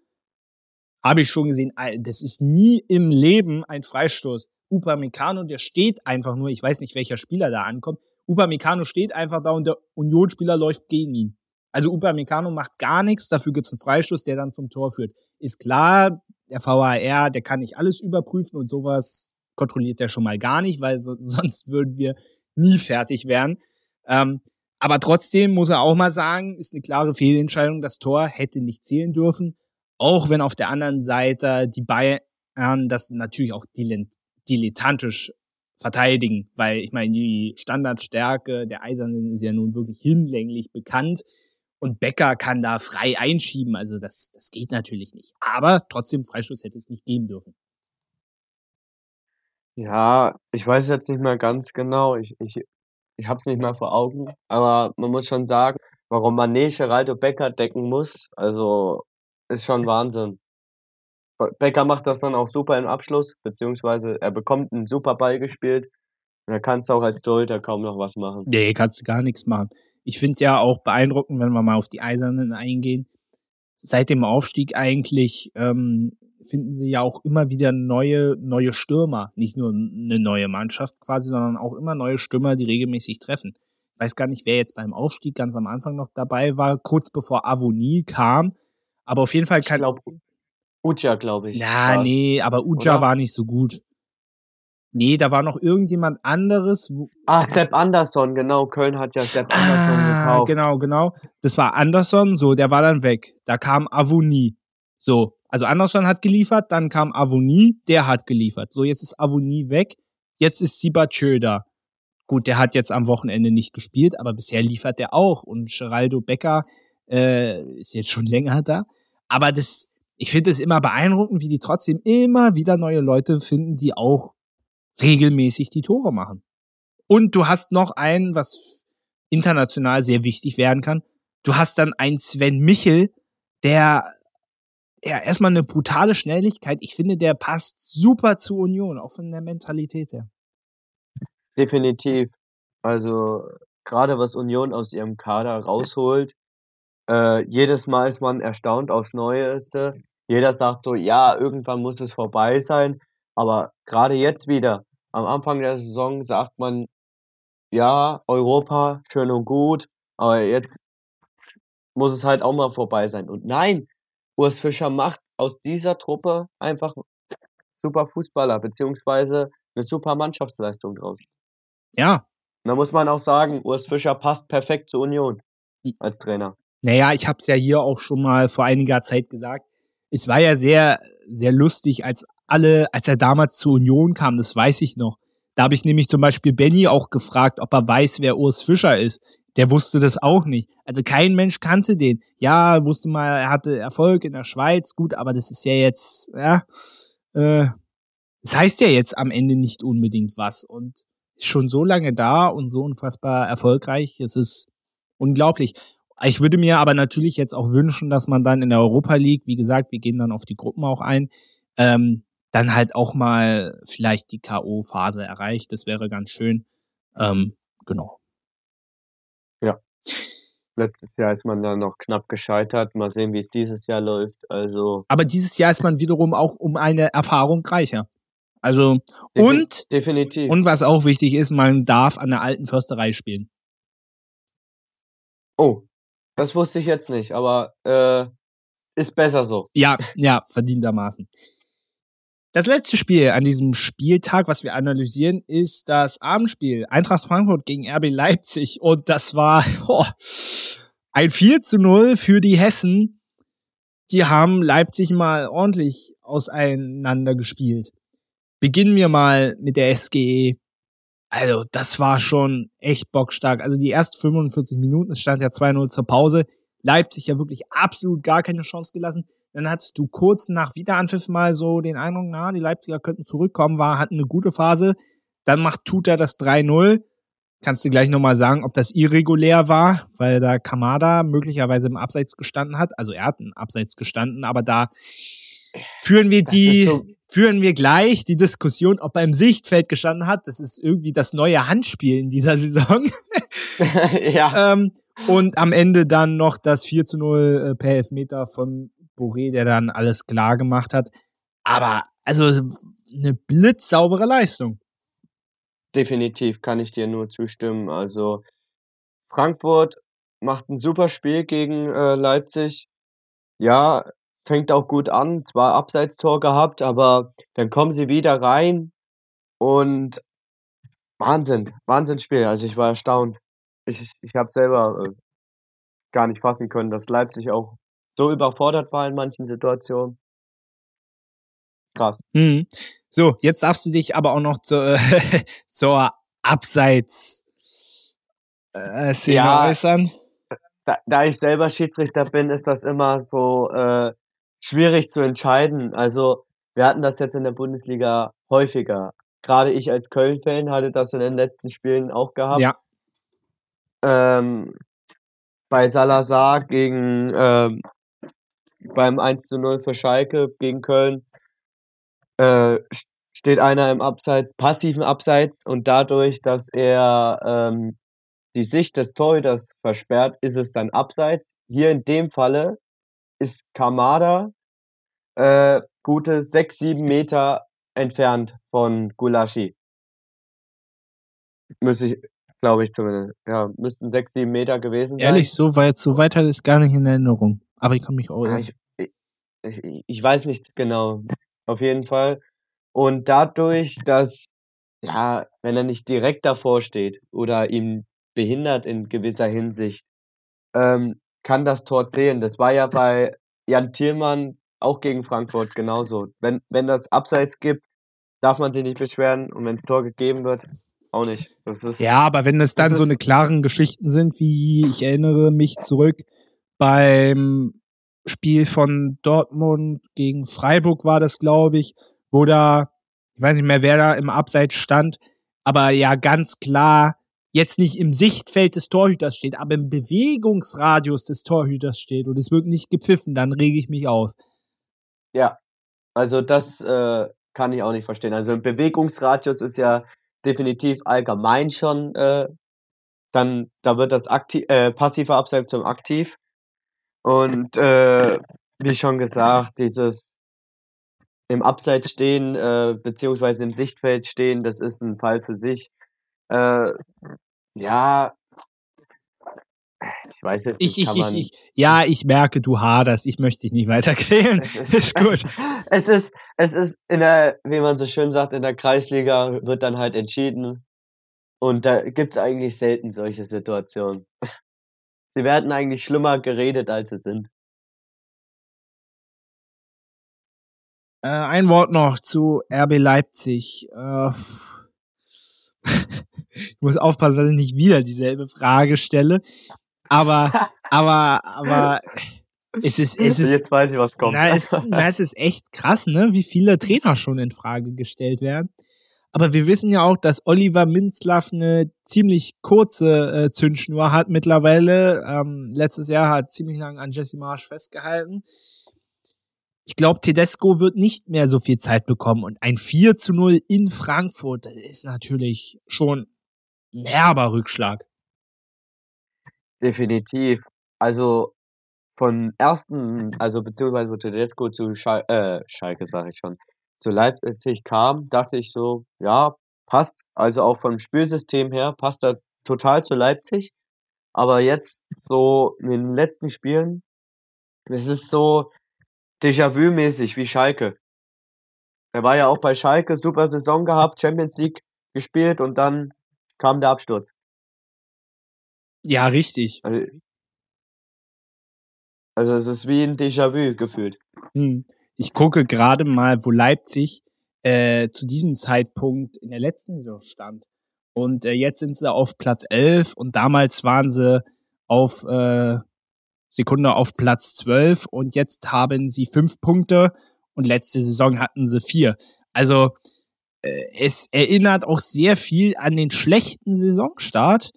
habe ich schon gesehen, das ist nie im Leben ein Freistoß. Upamecano, der steht einfach nur, ich weiß nicht, welcher Spieler da ankommt. Upamecano steht einfach da und der Unionsspieler läuft gegen ihn. Also Upamecano macht gar nichts, dafür gibt's einen Freistoß, der dann zum Tor führt. Ist klar, der VAR, der kann nicht alles überprüfen und sowas kontrolliert der schon mal gar nicht, weil so, sonst würden wir nie fertig werden. Ähm, aber trotzdem muss er auch mal sagen, ist eine klare Fehlentscheidung. Das Tor hätte nicht zählen dürfen. Auch wenn auf der anderen Seite die Bayern das natürlich auch dilettantisch verteidigen, weil ich meine, die Standardstärke der Eisernen ist ja nun wirklich hinlänglich bekannt. Und Becker kann da frei einschieben. Also das, das geht natürlich nicht. Aber trotzdem, Freistoß hätte es nicht geben dürfen. Ja, ich weiß jetzt nicht mehr ganz genau. Ich, ich, ich habe es nicht mehr vor Augen. Aber man muss schon sagen, warum Mané Geraldo Becker decken muss, also ist schon Wahnsinn. Becker macht das dann auch super im Abschluss, beziehungsweise er bekommt einen super Ball gespielt. Da kannst du auch als Torhüter kaum noch was machen. Nee, kannst du gar nichts machen. Ich finde ja auch beeindruckend, wenn wir mal auf die Eisernen eingehen. Seit dem Aufstieg eigentlich ähm, finden sie ja auch immer wieder neue, neue Stürmer. Nicht nur eine neue Mannschaft quasi, sondern auch immer neue Stürmer, die regelmäßig treffen. Ich weiß gar nicht, wer jetzt beim Aufstieg ganz am Anfang noch dabei war, kurz bevor Avonie kam. Aber auf jeden Fall kann. Ich glaube, Uja, glaube ich. Na, war's. nee, aber Uja war nicht so gut. Nee, da war noch irgendjemand anderes. Ach, Sepp Andersson, genau. Köln hat ja Sepp Andersson ah, gekauft. Genau, genau. Das war Andersson, so, der war dann weg. Da kam Avonie. So, also Andersson hat geliefert, dann kam Avonie, der hat geliefert. So, jetzt ist Avonie weg. Jetzt ist Sibachö da. Gut, der hat jetzt am Wochenende nicht gespielt, aber bisher liefert der auch. Und Geraldo Becker äh, ist jetzt schon länger da. Aber das, ich finde es immer beeindruckend, wie die trotzdem immer wieder neue Leute finden, die auch regelmäßig die Tore machen. Und du hast noch einen, was international sehr wichtig werden kann. Du hast dann einen Sven Michel, der ja erstmal eine brutale Schnelligkeit. Ich finde, der passt super zu Union, auch von der Mentalität her. Definitiv. Also gerade was Union aus ihrem Kader rausholt, äh, jedes Mal ist man erstaunt aufs Neueste. Jeder sagt so, ja, irgendwann muss es vorbei sein. Aber gerade jetzt wieder, am Anfang der Saison sagt man, ja, Europa, schön und gut, aber jetzt muss es halt auch mal vorbei sein. Und nein, Urs Fischer macht aus dieser Truppe einfach super Fußballer beziehungsweise eine super Mannschaftsleistung draus. Ja. Da muss man auch sagen, Urs Fischer passt perfekt zur Union als Trainer. Naja, ich habe es ja hier auch schon mal vor einiger Zeit gesagt. Es war ja sehr, sehr lustig, als alle, als er damals zur Union kam, das weiß ich noch. Da habe ich nämlich zum Beispiel Benny auch gefragt, ob er weiß, wer Urs Fischer ist. Der wusste das auch nicht. Also kein Mensch kannte den. Ja, wusste mal, er hatte Erfolg in der Schweiz, gut, aber das ist ja jetzt, ja, äh, das heißt ja jetzt am Ende nicht unbedingt was. Und ist schon so lange da und so unfassbar erfolgreich. Es ist unglaublich. Ich würde mir aber natürlich jetzt auch wünschen, dass man dann in der Europa League, wie gesagt, wir gehen dann auf die Gruppen auch ein, ähm, dann halt auch mal vielleicht die K.O.-Phase erreicht. Das wäre ganz schön. Ähm, genau. Ja. Letztes Jahr ist man da noch knapp gescheitert. Mal sehen, wie es dieses Jahr läuft. Also. Aber dieses Jahr ist man wiederum auch um eine Erfahrung reicher. Also, Defi und, definitiv. Und was auch wichtig ist, man darf an der alten Försterei spielen. Oh, das wusste ich jetzt nicht, aber äh, ist besser so. Ja, ja, verdientermaßen. Das letzte Spiel an diesem Spieltag, was wir analysieren, ist das Abendspiel Eintracht Frankfurt gegen RB Leipzig. Und das war oh, ein 4 zu 0 für die Hessen. Die haben Leipzig mal ordentlich auseinander gespielt. Beginnen wir mal mit der SGE. Also, das war schon echt bockstark. Also, die ersten 45 Minuten, es stand ja 2-0 zur Pause. Leipzig ja wirklich absolut gar keine Chance gelassen. Dann hattest du kurz nach Wiederanpfiff mal so den Eindruck, na, die Leipziger könnten zurückkommen, war, hatten eine gute Phase. Dann macht Tuta das 3-0. Kannst du gleich nochmal sagen, ob das irregulär war, weil da Kamada möglicherweise im Abseits gestanden hat. Also er hat im Abseits gestanden, aber da führen wir die, so führen wir gleich die Diskussion, ob er im Sichtfeld gestanden hat. Das ist irgendwie das neue Handspiel in dieser Saison. ja. ähm, und am Ende dann noch das 4 zu 0 äh, per Elfmeter von Boré, der dann alles klar gemacht hat. Aber also eine blitzsaubere Leistung. Definitiv kann ich dir nur zustimmen. Also Frankfurt macht ein super Spiel gegen äh, Leipzig. Ja, fängt auch gut an, zwar Abseitstor gehabt, aber dann kommen sie wieder rein und Wahnsinn, Wahnsinnsspiel. Also ich war erstaunt. Ich, ich habe selber äh, gar nicht fassen können, dass Leipzig auch so überfordert war in manchen Situationen. Krass. Mhm. So, jetzt darfst du dich aber auch noch zu, äh, zur Abseits äh, Szene ja, äußern. Da, da ich selber Schiedsrichter bin, ist das immer so äh, schwierig zu entscheiden. Also wir hatten das jetzt in der Bundesliga häufiger. Gerade ich als Köln-Fan hatte das in den letzten Spielen auch gehabt. Ja. Ähm, bei Salazar gegen ähm, beim 1 zu 0 für Schalke gegen Köln äh, steht einer im Abseits, passiven Abseits und dadurch, dass er ähm, die Sicht des Torhüters versperrt, ist es dann Abseits. Hier in dem Falle ist Kamada äh, gute 6, 7 Meter entfernt von Gulaschi. Müsste ich, glaube ich zumindest. Ja, müssten 6, 7 Meter gewesen sein. Ehrlich, so weit, so weit hat es gar nicht in Erinnerung. Aber ich kann mich auch. Ja, ich, ich, ich weiß nicht genau. Auf jeden Fall. Und dadurch, dass, ja, wenn er nicht direkt davor steht oder ihn behindert in gewisser Hinsicht, ähm, kann das Tor zählen. Das war ja bei Jan Thielmann auch gegen Frankfurt genauso. Wenn, wenn das Abseits gibt, darf man sich nicht beschweren und wenn das Tor gegeben wird, auch nicht. Ist, ja, aber wenn es dann so eine klaren Geschichten sind, wie ich erinnere mich zurück beim Spiel von Dortmund gegen Freiburg war das, glaube ich, wo da, ich weiß nicht mehr, wer da im Abseits stand, aber ja ganz klar jetzt nicht im Sichtfeld des Torhüters steht, aber im Bewegungsradius des Torhüters steht und es wird nicht gepfiffen, dann rege ich mich auf. Ja, also das äh, kann ich auch nicht verstehen. Also Bewegungsradius ist ja definitiv allgemein schon, äh, dann da wird das aktiv, äh, passive Abseits zum aktiv. Und äh, wie schon gesagt, dieses im Abseits stehen, äh, beziehungsweise im Sichtfeld stehen, das ist ein Fall für sich. Äh, ja, Ich weiß jetzt Ich, nicht, ich, ich, ich, ja, ich merke, du haderst. Ich möchte dich nicht weiter quälen. Es ist, gut. es ist, es ist in der, wie man so schön sagt, in der Kreisliga wird dann halt entschieden. Und da gibt's eigentlich selten solche Situationen. Sie werden eigentlich schlimmer geredet, als sie sind. Äh, ein Wort noch zu RB Leipzig. Äh, ich muss aufpassen, dass ich nicht wieder dieselbe Frage stelle. Aber, aber, aber es ist, es ist, Jetzt weiß ich, was kommt. na, es, na, es ist echt krass, ne, wie viele Trainer schon in Frage gestellt werden. Aber wir wissen ja auch, dass Oliver Minzlaff eine ziemlich kurze äh, Zündschnur hat mittlerweile. Ähm, letztes Jahr hat ziemlich lang an Jesse Marsch festgehalten. Ich glaube, Tedesco wird nicht mehr so viel Zeit bekommen. Und ein 4 zu 0 in Frankfurt, das ist natürlich schon ein herber Rückschlag. Definitiv. Also von ersten, also beziehungsweise wo Tedesco zu Schal äh, Schalke, sage ich schon, zu Leipzig kam, dachte ich so, ja, passt. Also auch vom Spielsystem her passt er total zu Leipzig. Aber jetzt so in den letzten Spielen, es ist so Déjà-vu-mäßig wie Schalke. Er war ja auch bei Schalke, super Saison gehabt, Champions League gespielt und dann kam der Absturz. Ja, richtig. Also, also es ist wie ein Déjà-vu gefühlt. Hm. Ich gucke gerade mal, wo Leipzig äh, zu diesem Zeitpunkt in der letzten Saison stand. Und äh, jetzt sind sie auf Platz 11 und damals waren sie auf äh, Sekunde auf Platz 12 und jetzt haben sie fünf Punkte und letzte Saison hatten sie vier. Also es erinnert auch sehr viel an den schlechten Saisonstart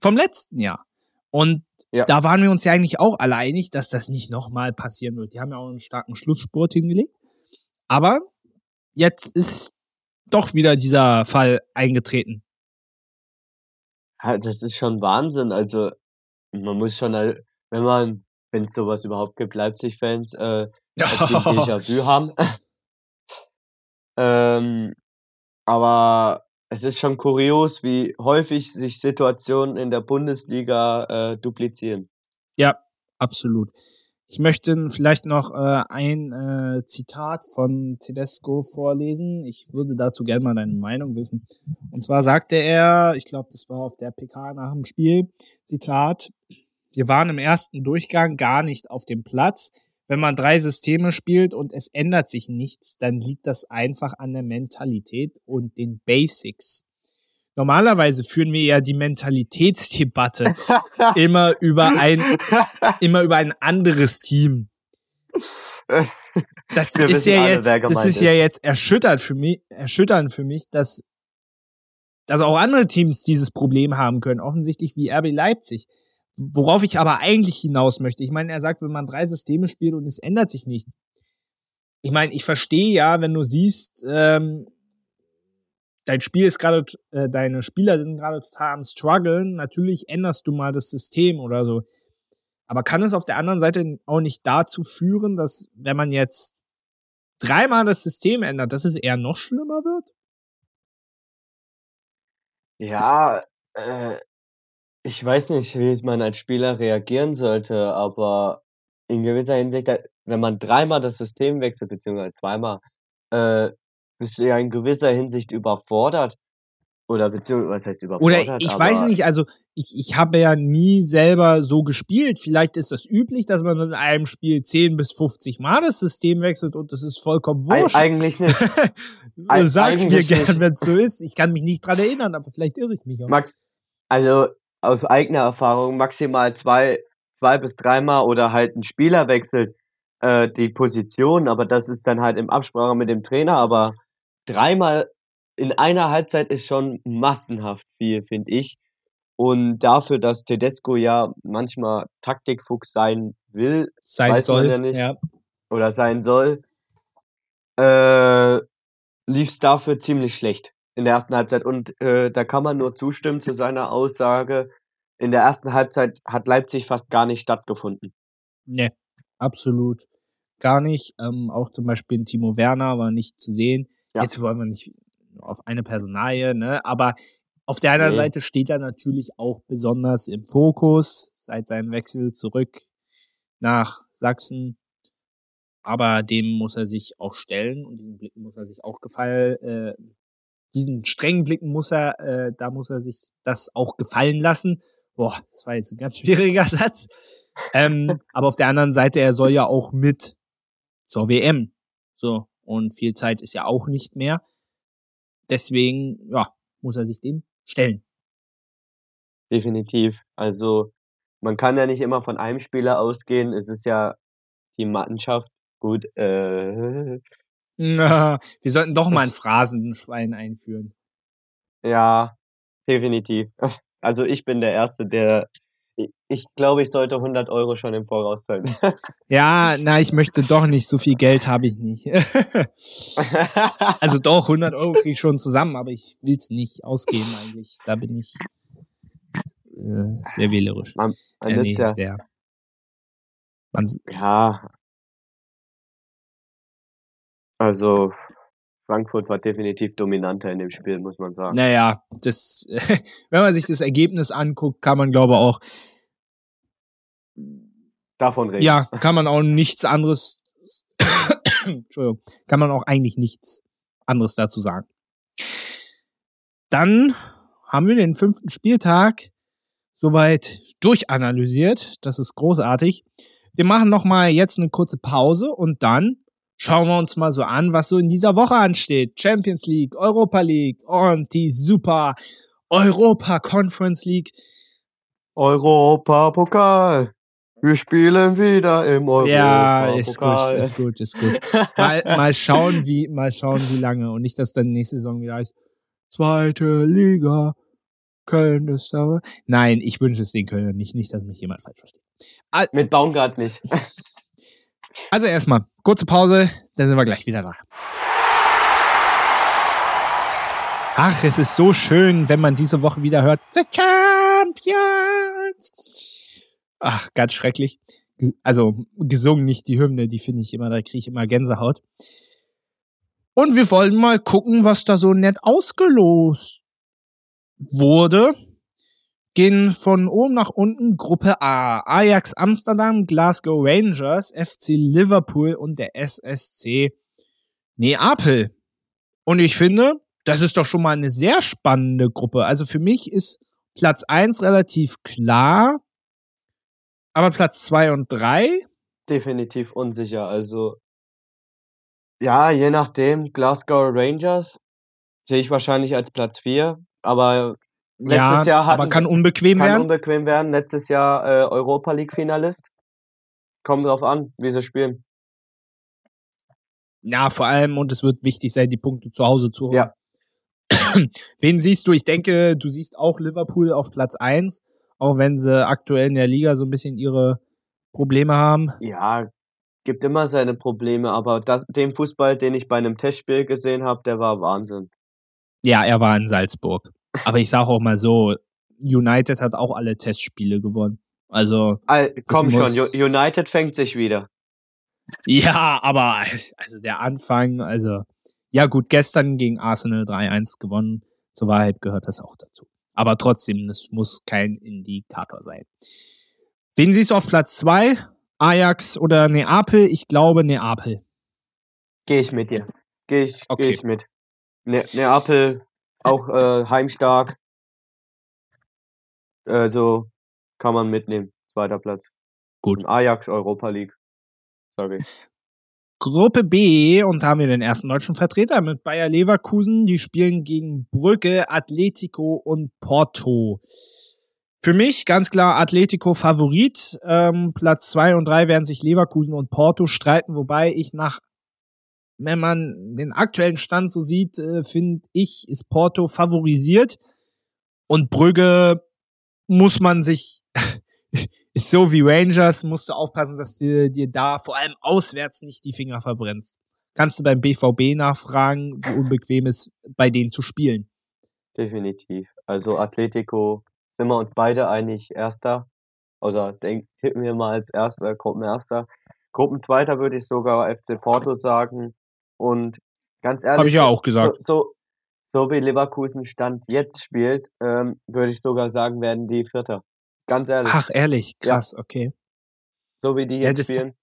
vom letzten Jahr. Und Ja. da waren wir uns ja eigentlich auch alle einig, dass das nicht nochmal passieren wird. Die haben ja auch einen starken Schlussspurt hingelegt. Aber jetzt ist doch wieder dieser Fall eingetreten. Das ist schon Wahnsinn. Also man muss schon, wenn man, wenn es sowas überhaupt gibt, Leipzig-Fans, äh, ein Déjà-vu haben. ähm, aber es ist schon kurios, wie häufig sich Situationen in der Bundesliga äh, duplizieren. Ja, absolut. Ich möchte vielleicht noch äh, ein äh, Zitat von Tedesco vorlesen. Ich würde dazu gerne mal deine Meinung wissen. Und zwar sagte er, ich glaube, das war auf der PK nach dem Spiel, Zitat, wir waren im ersten Durchgang gar nicht auf dem Platz. Wenn man drei Systeme spielt und es ändert sich nichts, dann liegt das einfach an der Mentalität und den Basics. Normalerweise führen wir ja die Mentalitätsdebatte immer über ein immer über ein anderes Team. Das Wir ist ja alle, jetzt, das gemeint ist ja ist. jetzt erschütternd für mich, erschütternd für mich, dass, dass auch andere Teams dieses Problem haben können, offensichtlich wie RB Leipzig. Worauf ich aber eigentlich hinaus möchte. Ich meine, er sagt, wenn man drei Systeme spielt und es ändert sich nichts. Ich meine, ich verstehe ja, wenn du siehst, ähm, dein Spiel ist gerade, äh, deine Spieler sind gerade total am struggeln. Natürlich änderst du mal das System oder so. Aber kann es auf der anderen Seite auch nicht dazu führen, dass wenn man jetzt dreimal das System ändert, dass es eher noch schlimmer wird? Ja, äh, ich weiß nicht, wie man als Spieler reagieren sollte, aber in gewisser Hinsicht, äh, wenn man dreimal das System wechselt, beziehungsweise zweimal, äh, bist du ja in gewisser Hinsicht überfordert. Oder beziehungsweise, was heißt Oder überfordert? ich weiß nicht, also ich, ich habe ja nie selber so gespielt. Vielleicht ist das üblich, dass man in einem Spiel 10 bis 50 Mal das System wechselt und das ist vollkommen wurscht. eigentlich nicht. du sagst mir gern, wenn es so ist. Ich kann mich nicht dran erinnern, aber vielleicht irre ich mich auch. Max, also aus eigener Erfahrung maximal zwei, zwei bis dreimal oder halt ein Spieler wechselt äh, die Position, aber das ist dann halt im Absprache mit dem Trainer, aber dreimal in einer Halbzeit ist schon massenhaft viel, finde ich. Und dafür, dass Tedesco ja manchmal Taktikfuchs sein will Sein weiß man soll. ja nicht. Ja. oder sein soll, äh, lief es dafür ziemlich schlecht in der ersten Halbzeit. Und äh, da kann man nur zustimmen zu seiner Aussage. In der ersten Halbzeit hat Leipzig fast gar nicht stattgefunden. Nee, absolut. Gar nicht. Ähm, auch zum Beispiel Timo Werner war nicht zu sehen. Ja. Jetzt wollen wir nicht auf eine Personalie, ne? Aber Auf der anderen Nee. Seite steht er natürlich auch besonders im Fokus seit seinem Wechsel zurück nach Sachsen. Aber dem muss er sich auch stellen und diesen Blicken muss er sich auch gefallen, äh, diesen strengen Blicken muss er, äh, da muss er sich das auch gefallen lassen. Boah, das war jetzt ein ganz schwieriger Satz. Ähm, aber auf der anderen Seite, er soll ja auch mit zur WM. So. Und viel Zeit ist ja auch nicht mehr. Deswegen, ja, muss er sich dem stellen. Definitiv. Also, man kann ja nicht immer von einem Spieler ausgehen. Es ist ja die Mannschaft. Gut, äh, Na, Wir sollten doch mal ein Phrasenschwein einführen. ja, definitiv. Also, ich bin der Erste, der ich glaube, ich sollte 100 Euro schon im Voraus zahlen. Ja, na, ich möchte doch nicht. So viel Geld habe ich nicht. also doch, 100 Euro kriege ich schon zusammen, aber ich will es nicht ausgeben eigentlich. Da bin ich äh, sehr wählerisch. Man man Äh, nee, ja sehr. Man, ja. Also, Frankfurt war definitiv dominanter in dem Spiel, muss man sagen. naja, das, wenn man sich das Ergebnis anguckt, kann man glaube auch, Davon reden. ja, kann man auch nichts anderes, Entschuldigung, kann man auch eigentlich nichts anderes dazu sagen. Dann haben wir den fünften Spieltag soweit durchanalysiert. Das ist großartig. Wir machen noch mal jetzt eine kurze Pause und dann schauen wir uns mal so an, was so in dieser Woche ansteht. Champions League, Europa League und die Super Europa Conference League. Europapokal. Wir spielen wieder im Ja, ist gut, ist gut, ist gut. Mal, mal schauen, wie, mal schauen, wie lange. Und nicht, dass dann nächste Saison wieder heißt, zweite Liga, Köln ist aber. Nein, ich wünsche es den Kölnern nicht, nicht, dass mich jemand falsch versteht. Mit Baumgart nicht. Also erstmal, kurze Pause, dann sind wir gleich wieder da. Ach, es ist so schön, wenn man diese Woche wieder hört. The Champions! Ach, ganz schrecklich. Also gesungen, nicht die Hymne, die finde ich immer, da kriege ich immer Gänsehaut. Und wir wollen mal gucken, was da so nett ausgelost wurde. Gehen von oben nach unten Gruppe A. Ajax Amsterdam, Glasgow Rangers, FC Liverpool und der SSC Neapel. Und ich finde, das ist doch schon mal eine sehr spannende Gruppe. Also für mich ist Platz 1 relativ klar, aber Platz 2 und 3, Definitiv unsicher. Also, ja, je nachdem, Glasgow Rangers sehe ich wahrscheinlich als Platz 4. Aber letztes ja, Jahr hatten aber kann unbequem kann werden. unbequem werden. Letztes Jahr äh, Europa League Finalist. Kommt drauf an, wie sie spielen. Ja, vor allem, und es wird wichtig sein, die Punkte zu Hause zu holen. Ja. Wen siehst du? Ich denke, du siehst auch Liverpool auf Platz 1, auch wenn sie aktuell in der Liga so ein bisschen ihre Probleme haben. Ja, gibt immer seine Probleme, aber das, den Fußball, den ich bei einem Testspiel gesehen habe, der war Wahnsinn. Ja, er war in Salzburg. Aber ich sage auch mal so, United hat auch alle Testspiele gewonnen. Also, Al komm schon, United fängt sich wieder. ja, aber also der Anfang, also ja gut, gestern gegen Arsenal 3-1 gewonnen. Zur Wahrheit gehört das auch dazu. Aber trotzdem, es muss kein Indikator sein. Wen siehst du auf Platz 2? Ajax oder Neapel? Ich glaube Neapel. Gehe ich mit dir. Gehe ich, Okay. geh ich mit. Ne Neapel, auch äh, heimstark. Also kann man mitnehmen. Zweiter Platz. Gut. Und Ajax Europa League. Sorry. Gruppe B und da haben wir den ersten deutschen Vertreter mit Bayer Leverkusen. Die spielen gegen Brügge, Atletico und Porto. Für mich ganz klar Atletico Favorit. Ähm, Platz zwei und drei werden sich Leverkusen und Porto streiten, wobei ich nach, wenn man den aktuellen Stand so sieht, äh, finde ich, ist Porto favorisiert und Brügge muss man sich ist so wie Rangers, musst du aufpassen, dass du dir da vor allem auswärts nicht die Finger verbrennst. Kannst du beim BVB nachfragen, wie unbequem es bei denen zu spielen. Definitiv. Also Atletico sind wir uns beide einig, Erster. Oder denk, tippen wir mal als Erster, Gruppenerster. Gruppenzweiter würde ich sogar FC Porto sagen. Und ganz ehrlich, Habe ich ja auch gesagt. So, so, so wie Leverkusen Stand jetzt spielt, ähm, würde ich sogar sagen, werden die Vierter. Ganz ehrlich. Ach, ehrlich, krass, ja. okay. So wie die jetzt ja, das, spielen.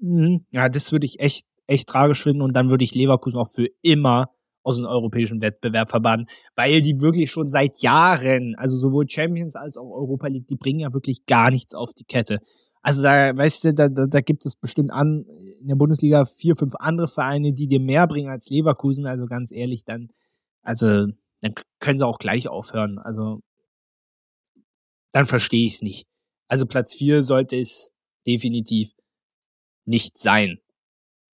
Mh, ja, das würde ich echt, echt tragisch finden und dann würde ich Leverkusen auch für immer aus dem europäischen Wettbewerb verbannen, weil die wirklich schon seit Jahren, also sowohl Champions als auch Europa League, die bringen ja wirklich gar nichts auf die Kette. Also da, weißt du, da, da, da gibt es bestimmt an in der Bundesliga vier, fünf andere Vereine, die dir mehr bringen als Leverkusen. Also ganz ehrlich, dann also, dann können sie auch gleich aufhören. Also, dann verstehe ich es nicht. Also Platz 4 sollte es definitiv nicht sein.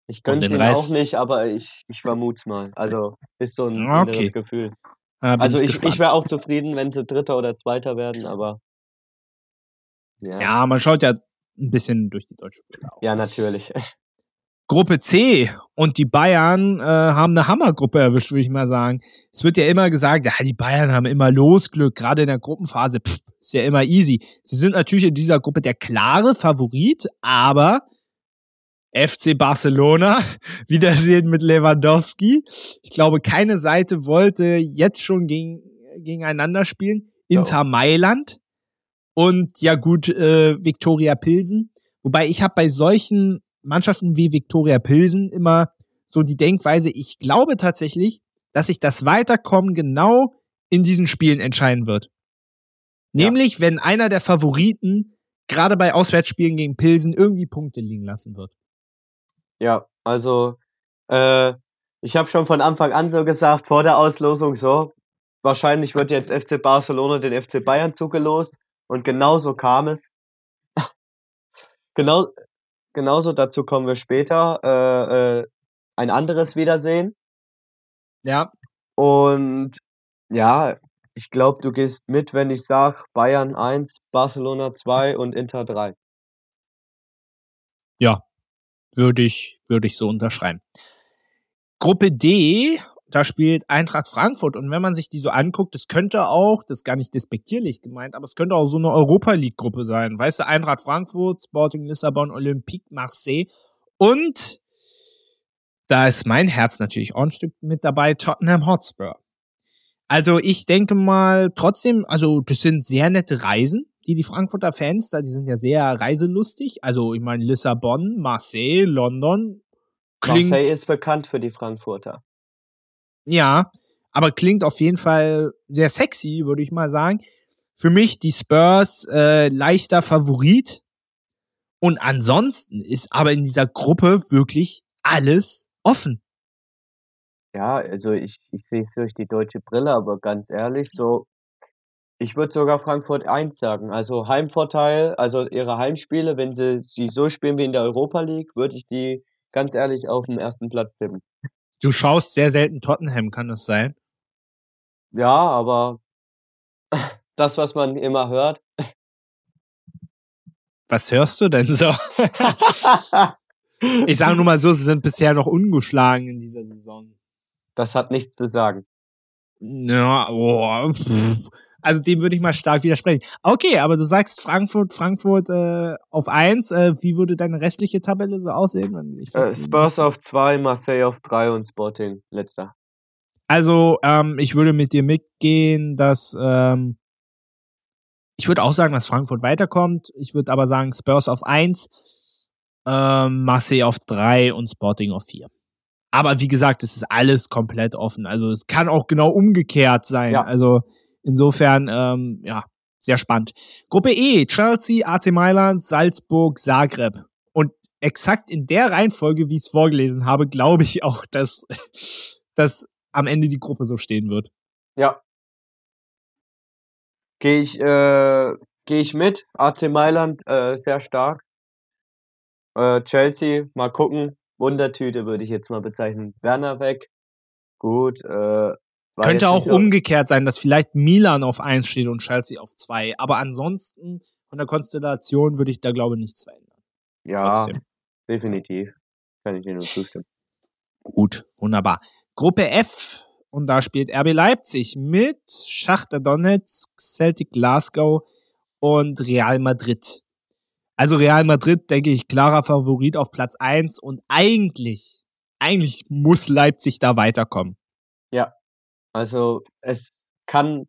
Ich könnte ihn Rest, auch nicht, aber ich, ich vermute mal. Also ist so ein ah, okay. Gefühl. also ich, ich, ich wäre auch zufrieden, wenn sie Dritter oder Zweiter werden, aber ja. ja, man schaut ja ein bisschen durch die deutsche Brille Ja, natürlich. Gruppe C und die Bayern äh, haben eine Hammergruppe erwischt, würde ich mal sagen. Es wird ja immer gesagt, ja, die Bayern haben immer Losglück, gerade in der Gruppenphase, pff, ist ja immer easy. Sie sind natürlich in dieser Gruppe der klare Favorit, aber FC Barcelona, Wiedersehen mit Lewandowski. Ich glaube, keine Seite wollte jetzt schon gegen, gegeneinander spielen. Inter. Mailand und ja gut, äh, Viktoria Pilsen. Wobei ich habe bei solchen Mannschaften wie Viktoria Pilsen immer so die Denkweise, ich glaube tatsächlich, dass sich das Weiterkommen genau in diesen Spielen entscheiden wird. Nämlich, ja. wenn einer der Favoriten gerade bei Auswärtsspielen gegen Pilsen irgendwie Punkte liegen lassen wird. Ja, also äh, ich habe schon von Anfang an so gesagt, vor der Auslosung so, wahrscheinlich wird jetzt FC Barcelona den FC Bayern zugelost und genauso kam es. genau, genauso, dazu kommen wir später. Äh, äh, ein anderes Wiedersehen. Ja. Und ja, ich glaube, du gehst mit, wenn ich sage Bayern 1, Barcelona 2 und Inter 3. Ja, würde ich, würde ich so unterschreiben. Gruppe D da spielt Eintracht Frankfurt. Und wenn man sich die so anguckt, das könnte auch, das ist gar nicht despektierlich gemeint, aber es könnte auch so eine Europa League-Gruppe sein. Weißt du, Eintracht Frankfurt, Sporting Lissabon, Olympique Marseille und da ist mein Herz natürlich auch ein Stück mit dabei, Tottenham Hotspur. Also ich denke mal trotzdem, also das sind sehr nette Reisen, die die Frankfurter Fans da, die sind ja sehr reiselustig. Also ich meine Lissabon, Marseille, London. Klingt, Marseille ist bekannt für die Frankfurter. Ja, aber klingt auf jeden Fall sehr sexy, würde ich mal sagen. Für mich die Spurs äh, leichter Favorit. Und ansonsten ist aber in dieser Gruppe wirklich alles offen. Ja, also ich, ich sehe es durch die deutsche Brille, aber ganz ehrlich, so, ich würde sogar Frankfurt 1 sagen. Also Heimvorteil, also ihre Heimspiele, wenn sie sie so spielen wie in der Europa League, würde ich die ganz ehrlich auf den ersten Platz tippen. Du schaust sehr selten Tottenham, kann das sein? Ja, aber das, was man immer hört. Was hörst du denn so? ich sage nur mal so, sie sind bisher noch ungeschlagen in dieser Saison. Das hat nichts zu sagen. Ja, oh, also dem würde ich mal stark widersprechen. Okay, aber du sagst Frankfurt, Frankfurt äh, auf eins. Äh, wie würde deine restliche Tabelle so aussehen? Äh, Spurs auf zwei, Marseille auf drei und Sporting letzter. Also ähm, ich würde mit dir mitgehen, dass ähm, ich würde auch sagen, dass Frankfurt weiterkommt. Ich würde aber sagen Spurs auf eins, ähm, Marseille auf drei und Sporting auf vier. Aber wie gesagt, es ist alles komplett offen. Also es kann auch genau umgekehrt sein. Ja. Also insofern, ähm, ja, sehr spannend. Gruppe E, Chelsea, AC Mailand, Salzburg, Zagreb. Und exakt in der Reihenfolge, wie ich es vorgelesen habe, glaube ich auch, dass, dass am Ende die Gruppe so stehen wird. Ja. Gehe ich, äh, geh ich mit. AC Mailand äh, sehr stark. Äh, Chelsea, mal gucken. Wundertüte würde ich jetzt mal bezeichnen. Werner weg. Gut. Äh, Könnte auch umgekehrt sein, dass vielleicht Milan auf 1 steht und Chelsea auf 2. Aber ansonsten von der Konstellation würde ich da, glaube ich, nichts verändern. Ja, Trotzdem. definitiv. Kann ich dir nur zustimmen. Gut, wunderbar. Gruppe F. Und da spielt RB Leipzig mit Schachter Donetsk, Celtic Glasgow und Real Madrid. Also Real Madrid, denke ich, klarer Favorit auf Platz eins und eigentlich, eigentlich muss Leipzig da weiterkommen. Also, es kann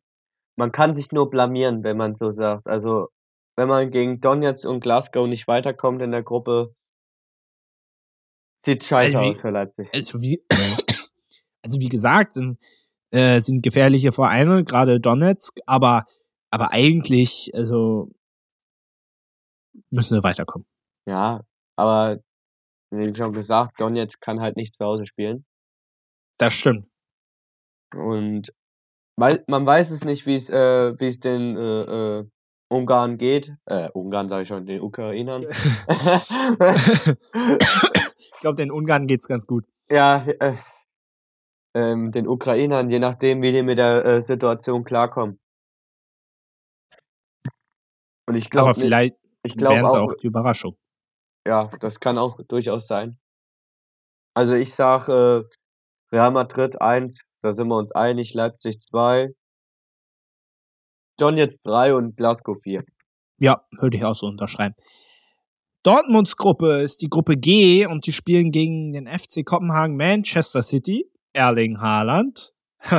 man kann sich nur blamieren, wenn man so sagt. Also, wenn man gegen Donetsk und Glasgow nicht weiterkommt in der Gruppe sieht scheiße Also aus wie für Leipzig. also wie also wie gesagt, sind äh, sind gefährliche Vereine, grade Donetsk, aber aber eigentlich, also müssen wir weiterkommen. Ja, aber wie schon gesagt, Donetsk kann halt nicht zu Hause spielen. Das stimmt. Und weil man weiß es nicht, wie's äh, wie's den, äh, äh, Ungarn geht. Äh, Ungarn sage ich schon, den Ukrainern. Ich glaube, den Ungarn geht's ganz gut. Ja, äh, ähm, den Ukrainern, je nachdem, wie die mit der, äh, Situation klarkommen. Und ich Aber glaube vielleicht ich glaube wären sie auch auch die Überraschung. Ja, das kann auch durchaus sein. Also, ich sage, äh, Real Madrid 1, da sind wir uns einig, Leipzig 2 Donetsk 3 und Glasgow 4. Ja, würde ich auch so unterschreiben. Dortmunds Gruppe ist die Gruppe G und die spielen gegen den FC Kopenhagen Manchester City, Erling Haaland.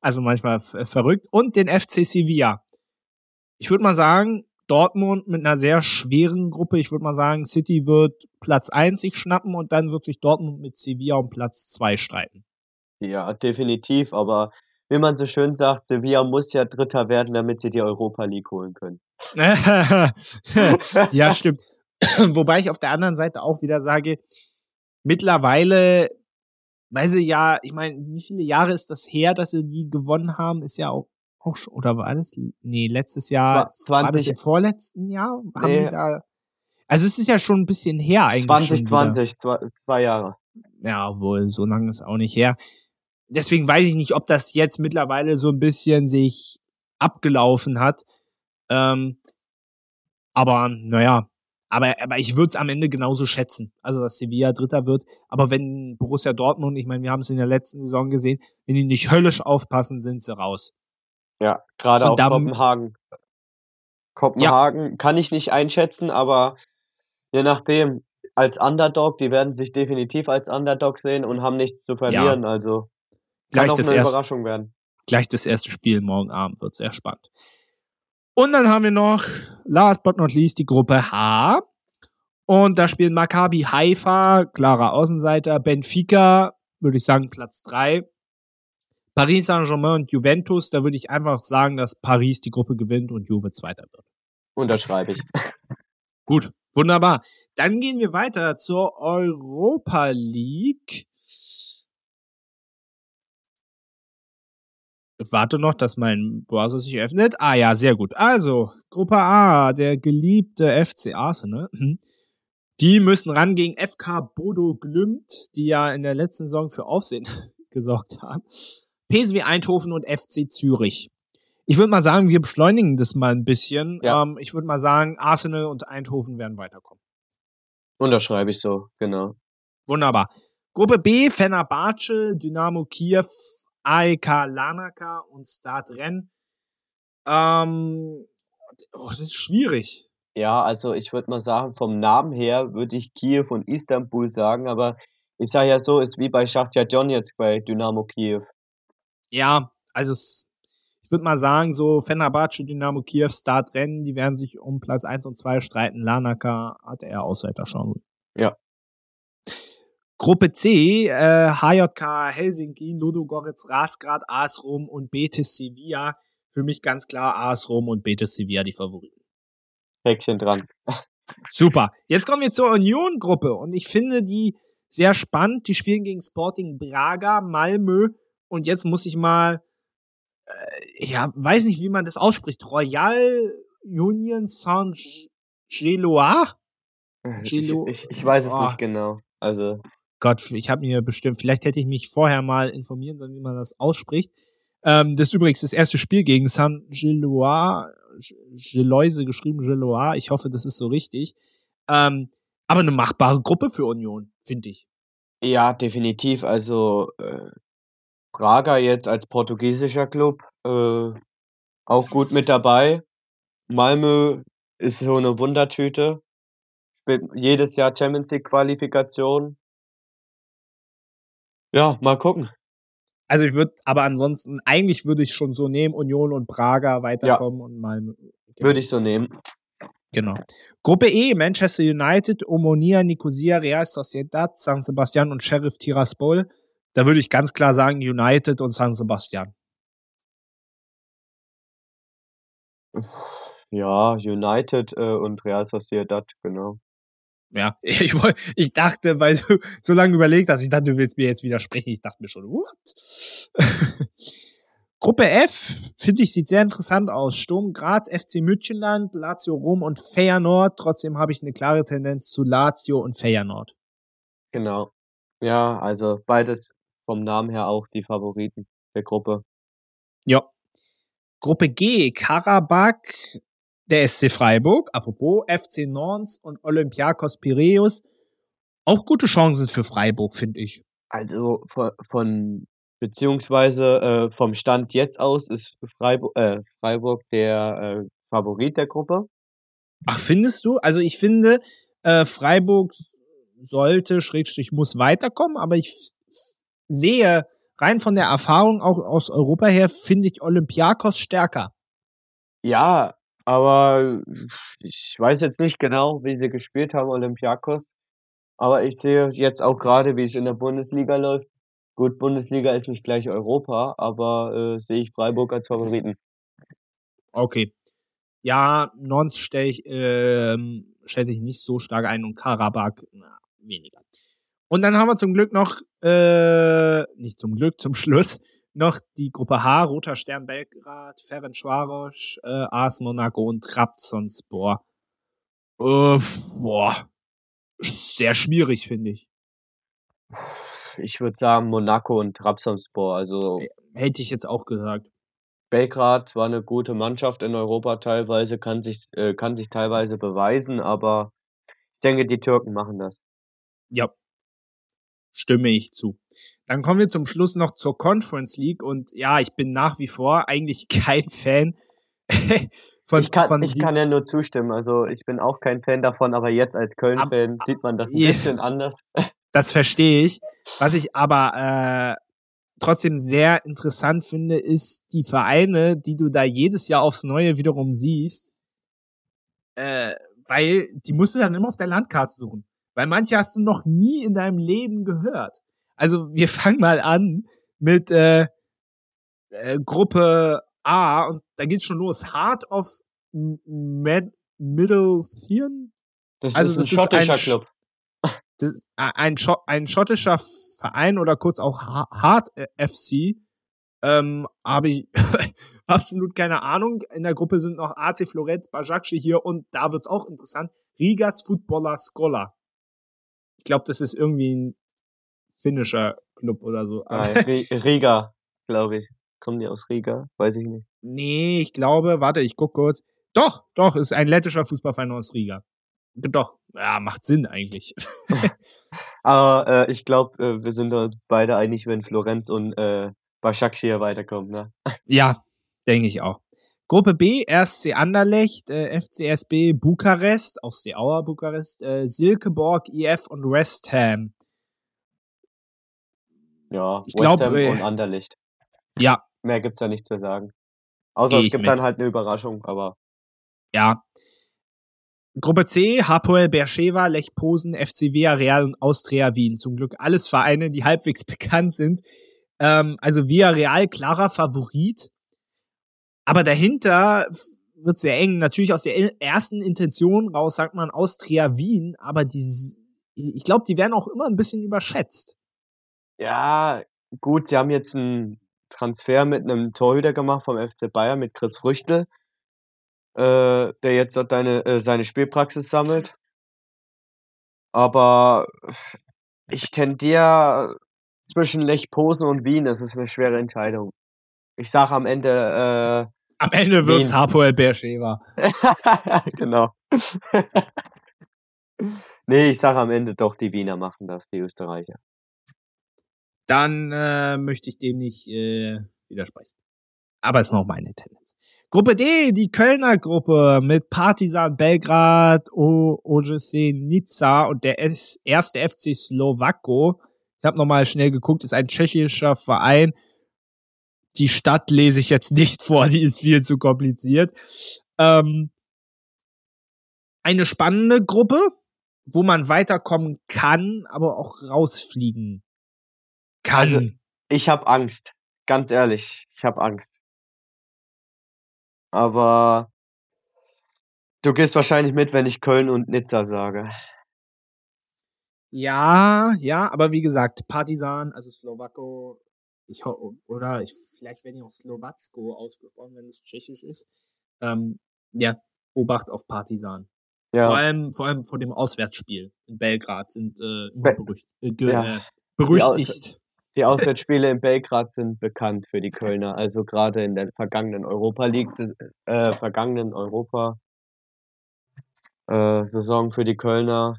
also manchmal verrückt. Und den FC Sevilla. Ich würde mal sagen, Dortmund mit einer sehr schweren Gruppe. Ich würde mal sagen, City wird Platz 1 sich schnappen und dann wird sich Dortmund mit Sevilla um Platz 2 streiten. Ja, definitiv, aber wie man so schön sagt, Sevilla muss ja Dritter werden, damit sie die Europa League holen können. ja, stimmt. Wobei ich auf der anderen Seite auch wieder sage, mittlerweile, weil sie ja, ich meine, wie viele Jahre ist das her, dass sie die gewonnen haben, ist ja auch, auch schon, oder war das, nee, letztes Jahr, War war das 20 im vorletzten Jahr? Haben Ne. die da, also es ist ja schon ein bisschen her eigentlich schon wieder. 2020, zwei, zwei Jahre. Ja, wohl, so lange ist auch nicht her. Deswegen weiß ich nicht, ob das jetzt mittlerweile so ein bisschen sich abgelaufen hat. Ähm, aber naja, aber, aber ich würde es am Ende genauso schätzen. Also, dass Sevilla Dritter wird. Aber wenn Borussia Dortmund, ich meine, wir haben es in der letzten Saison gesehen, wenn die nicht höllisch aufpassen, sind sie raus. Ja, gerade auch dann- Kopenhagen. Kopenhagen kann ich nicht einschätzen, aber je nachdem, als Underdog, die werden sich definitiv als Underdog sehen und haben nichts zu verlieren. Also kann Gleich auch das, eine erste, Überraschung werden. gleich das erste Spiel morgen Abend wird sehr spannend. Und dann haben wir noch, last but not least, die Gruppe H. Und da spielen Maccabi Haifa, klarer Außenseiter, Benfica, würde ich sagen, Platz drei. Paris Saint-Germain und Juventus, da würde ich einfach sagen, dass Paris die Gruppe gewinnt und Juve Zweiter wird. Unterschreibe ich. Gut, wunderbar. Dann gehen wir weiter zur Europa League. Warte noch, dass mein Browser sich öffnet. Ah ja, sehr gut. Also, Gruppe A, der geliebte FC Arsenal. Mhm. Die müssen ran gegen FK Bodo Glimt, die ja in der letzten Saison für Aufsehen gesorgt haben. PSW Eindhoven und FC Zürich. Ich würde mal sagen, wir beschleunigen das mal ein bisschen. Ja. Ähm, ich würde mal sagen, Arsenal und Eindhoven werden weiterkommen. Unterschreibe ich so, genau. Wunderbar. Gruppe B, Fenerbahce, Dynamo Kiew, AEK Larnaca und Start Rennes. Ähm, oh, das ist schwierig. Ja, also ich würde mal sagen, vom Namen her würde ich Kiew und Istanbul sagen, aber ich sage ja so, ist wie bei Schachtja Donetsk bei Dynamo Kiew. Ja, also es, ich würde mal sagen, so Fenerbahce, Dynamo Kiew, Start Rennen, die werden sich um Platz 1 und 2 streiten. Larnaca hat eher Außenseiterchancen. Ja. Gruppe C, äh, HJK Helsinki, Ludogorets Rasgrad, AS Rom und Betis Sevilla. Für mich ganz klar AS Rom und Betis Sevilla die Favoriten. Häkchen dran. Super. Jetzt kommen wir zur Union-Gruppe und ich finde die sehr spannend. Die spielen gegen Sporting Braga, Malmö und jetzt muss ich mal, äh, ja, weiß nicht, wie man das ausspricht. Royal Union Saint-Gelois? Ich, Gilo- ich, ich weiß es Oh. nicht genau. Also, Gott, ich habe mir bestimmt, vielleicht hätte ich mich vorher mal informieren sollen, wie man das ausspricht. Ähm, das ist übrigens das erste Spiel gegen Saint-Gelois, Geloise geschrieben, Gelois. Ich hoffe, das ist so richtig. Ähm, aber eine machbare Gruppe für Union, finde ich. ja, definitiv. Also, äh, Braga jetzt als portugiesischer Club äh, auch gut mit dabei. Malmö ist so eine Wundertüte. Spielt jedes Jahr Champions League Qualifikation. Ja, mal gucken. Also ich würde, aber ansonsten, eigentlich würde ich schon so nehmen, Union und Praga weiterkommen ja. und mal. Genau. Würde ich so nehmen. Genau. Gruppe E, Manchester United, Omonia, Nicosia, Real Sociedad, San Sebastian und Sheriff Tiraspol. Da würde ich ganz klar sagen United und San Sebastian. Ja, United äh, und Real Sociedad, genau. Ja, ich, ich dachte, weil du so lange überlegt hast, ich dachte, du willst mir jetzt widersprechen. Ich dachte mir schon, what? Gruppe F, finde ich, sieht sehr interessant aus. Sturm Graz, FC Münchenland, Lazio Rom und Feyenoord. Trotzdem habe ich eine klare Tendenz zu Lazio und Feyenoord. Genau. Ja, also beides vom Namen her auch die Favoriten der Gruppe. Ja. Gruppe G, Karabakh, der SC Freiburg, apropos FC Norns und Olympiakos Piraeus. Auch gute Chancen für Freiburg, finde ich. Also von, von beziehungsweise äh, vom Stand jetzt aus ist Freiburg, äh, Freiburg der äh, Favorit der Gruppe. Ach, findest du? Also ich finde, äh, Freiburg sollte, Schrägstrich muss weiterkommen, aber ich sehe rein von der Erfahrung auch aus Europa her, finde ich Olympiakos stärker. Ja, aber ich weiß jetzt nicht genau, wie sie gespielt haben, Olympiakos. Aber ich sehe jetzt auch gerade, wie es in der Bundesliga läuft. Gut, Bundesliga ist nicht gleich Europa, aber äh, sehe ich Freiburg als Favoriten. Okay. Ja, Nons stelle ich, äh, stellt sich nicht so stark ein und Karabakh na, weniger. Und dann haben wir zum Glück noch, äh, nicht zum Glück, zum Schluss, noch die Gruppe H, Roter Stern Belgrad, Ferencvaros, äh, AS Monaco und Trabzonspor. Äh, boah, sehr schwierig, finde ich. Ich würde sagen Monaco und Trabzonspor, also hätte ich jetzt auch gesagt. Belgrad war eine gute Mannschaft in Europa teilweise, kann sich, äh, kann sich teilweise beweisen, aber ich denke, die Türken machen das. Ja, stimme ich zu. Dann kommen wir zum Schluss noch zur Conference League und ja, ich bin nach wie vor eigentlich kein Fan von. Ich kann, von ich kann ja nur zustimmen. Also ich bin auch kein Fan davon, aber jetzt als Köln-Fan sieht man das ein yeah, bisschen anders. Das verstehe ich. Was ich aber äh, trotzdem sehr interessant finde, ist die Vereine, die du da jedes Jahr aufs Neue wiederum siehst, äh, weil die musst du dann immer auf der Landkarte suchen. Weil manche hast du noch nie in deinem Leben gehört. Also wir fangen mal an mit äh, äh, Gruppe A und da geht's schon los. Heart of Med Middle Thean. Das also ist ein das schottischer ist ein, Club. Das, ein, ein schottischer Verein oder kurz auch Hard FC. Ähm, habe ich absolut keine Ahnung. In der Gruppe sind noch AC Florenz, Bajakci hier und da wird's auch interessant. Rigas Footballer Scholar glaube, das ist irgendwie ein finnischer Club oder so. Nein, Riga, glaube ich. Kommen die aus Riga? Weiß ich nicht. Nee, ich glaube, warte, ich guck kurz. Doch, doch, ist ein lettischer Fußballverein aus Riga. Doch, ja, macht Sinn eigentlich. Aber äh, ich glaube, äh, wir sind uns beide einig, wenn Florenz und äh, Başakşehir weiterkommen, ne? Ja, denke ich auch. Gruppe B, RSC Anderlecht, äh, FCSB Bukarest, auch Steaua Bukarest, äh, Silkeborg, IF und West Ham. Ja, ich West glaub, Ham äh, und Anderlecht. Ja. Mehr gibt's da nicht zu sagen. Außer Geh es gibt mit. dann halt eine Überraschung, aber. Ja. Gruppe C, Hapoel Beersheva, Lech Posen, FC Villarreal und Austria Wien. Zum Glück alles Vereine, die halbwegs bekannt sind. Ähm, also Villarreal klarer Favorit aber dahinter wird sehr eng. Natürlich aus der ersten Intention raus sagt man Austria Wien, aber die, ich glaube, die werden auch immer ein bisschen überschätzt. Ja, gut, sie haben jetzt einen Transfer mit einem Torhüter gemacht vom FC Bayern mit Chris Früchtel, äh, der jetzt dort deine, äh, seine Spielpraxis sammelt. Aber ich tendiere zwischen Lech Posen und Wien. Das ist eine schwere Entscheidung. Ich sage am Ende äh, am Ende wird's Hapoel Beersheva. genau. nee, ich sage am Ende doch, die Wiener machen das, die Österreicher. Dann äh, möchte ich dem nicht äh, widersprechen. Aber ist noch meine Tendenz. Gruppe D, die Kölner Gruppe mit Partizan Belgrad, OGC Nizza und der erste FC Slowako. Ich habe nochmal schnell geguckt, ist ein tschechischer Verein die Stadt lese ich jetzt nicht vor, die ist viel zu kompliziert. Ähm, eine spannende Gruppe, wo man weiterkommen kann, aber auch rausfliegen kann. Also, ich habe Angst, ganz ehrlich, ich habe Angst. Aber du gehst wahrscheinlich mit, wenn ich Köln und Nizza sage. Ja, ja, aber wie gesagt, Partisan, also Slowako, ich oder ich vielleicht werde ich auch Slowacko ausgesprochen, wenn es tschechisch ist. Ähm, ja, Obacht auf Partisan. Ja. Vor allem, vor allem vor dem Auswärtsspiel in Belgrad sind äh, immer berücht, äh, ja. äh, berüchtigt. Die, Auswärtsspiele in Belgrad sind bekannt für die Kölner. Also gerade in der vergangenen Europa League, äh, vergangenen Europa äh, Saison für die Kölner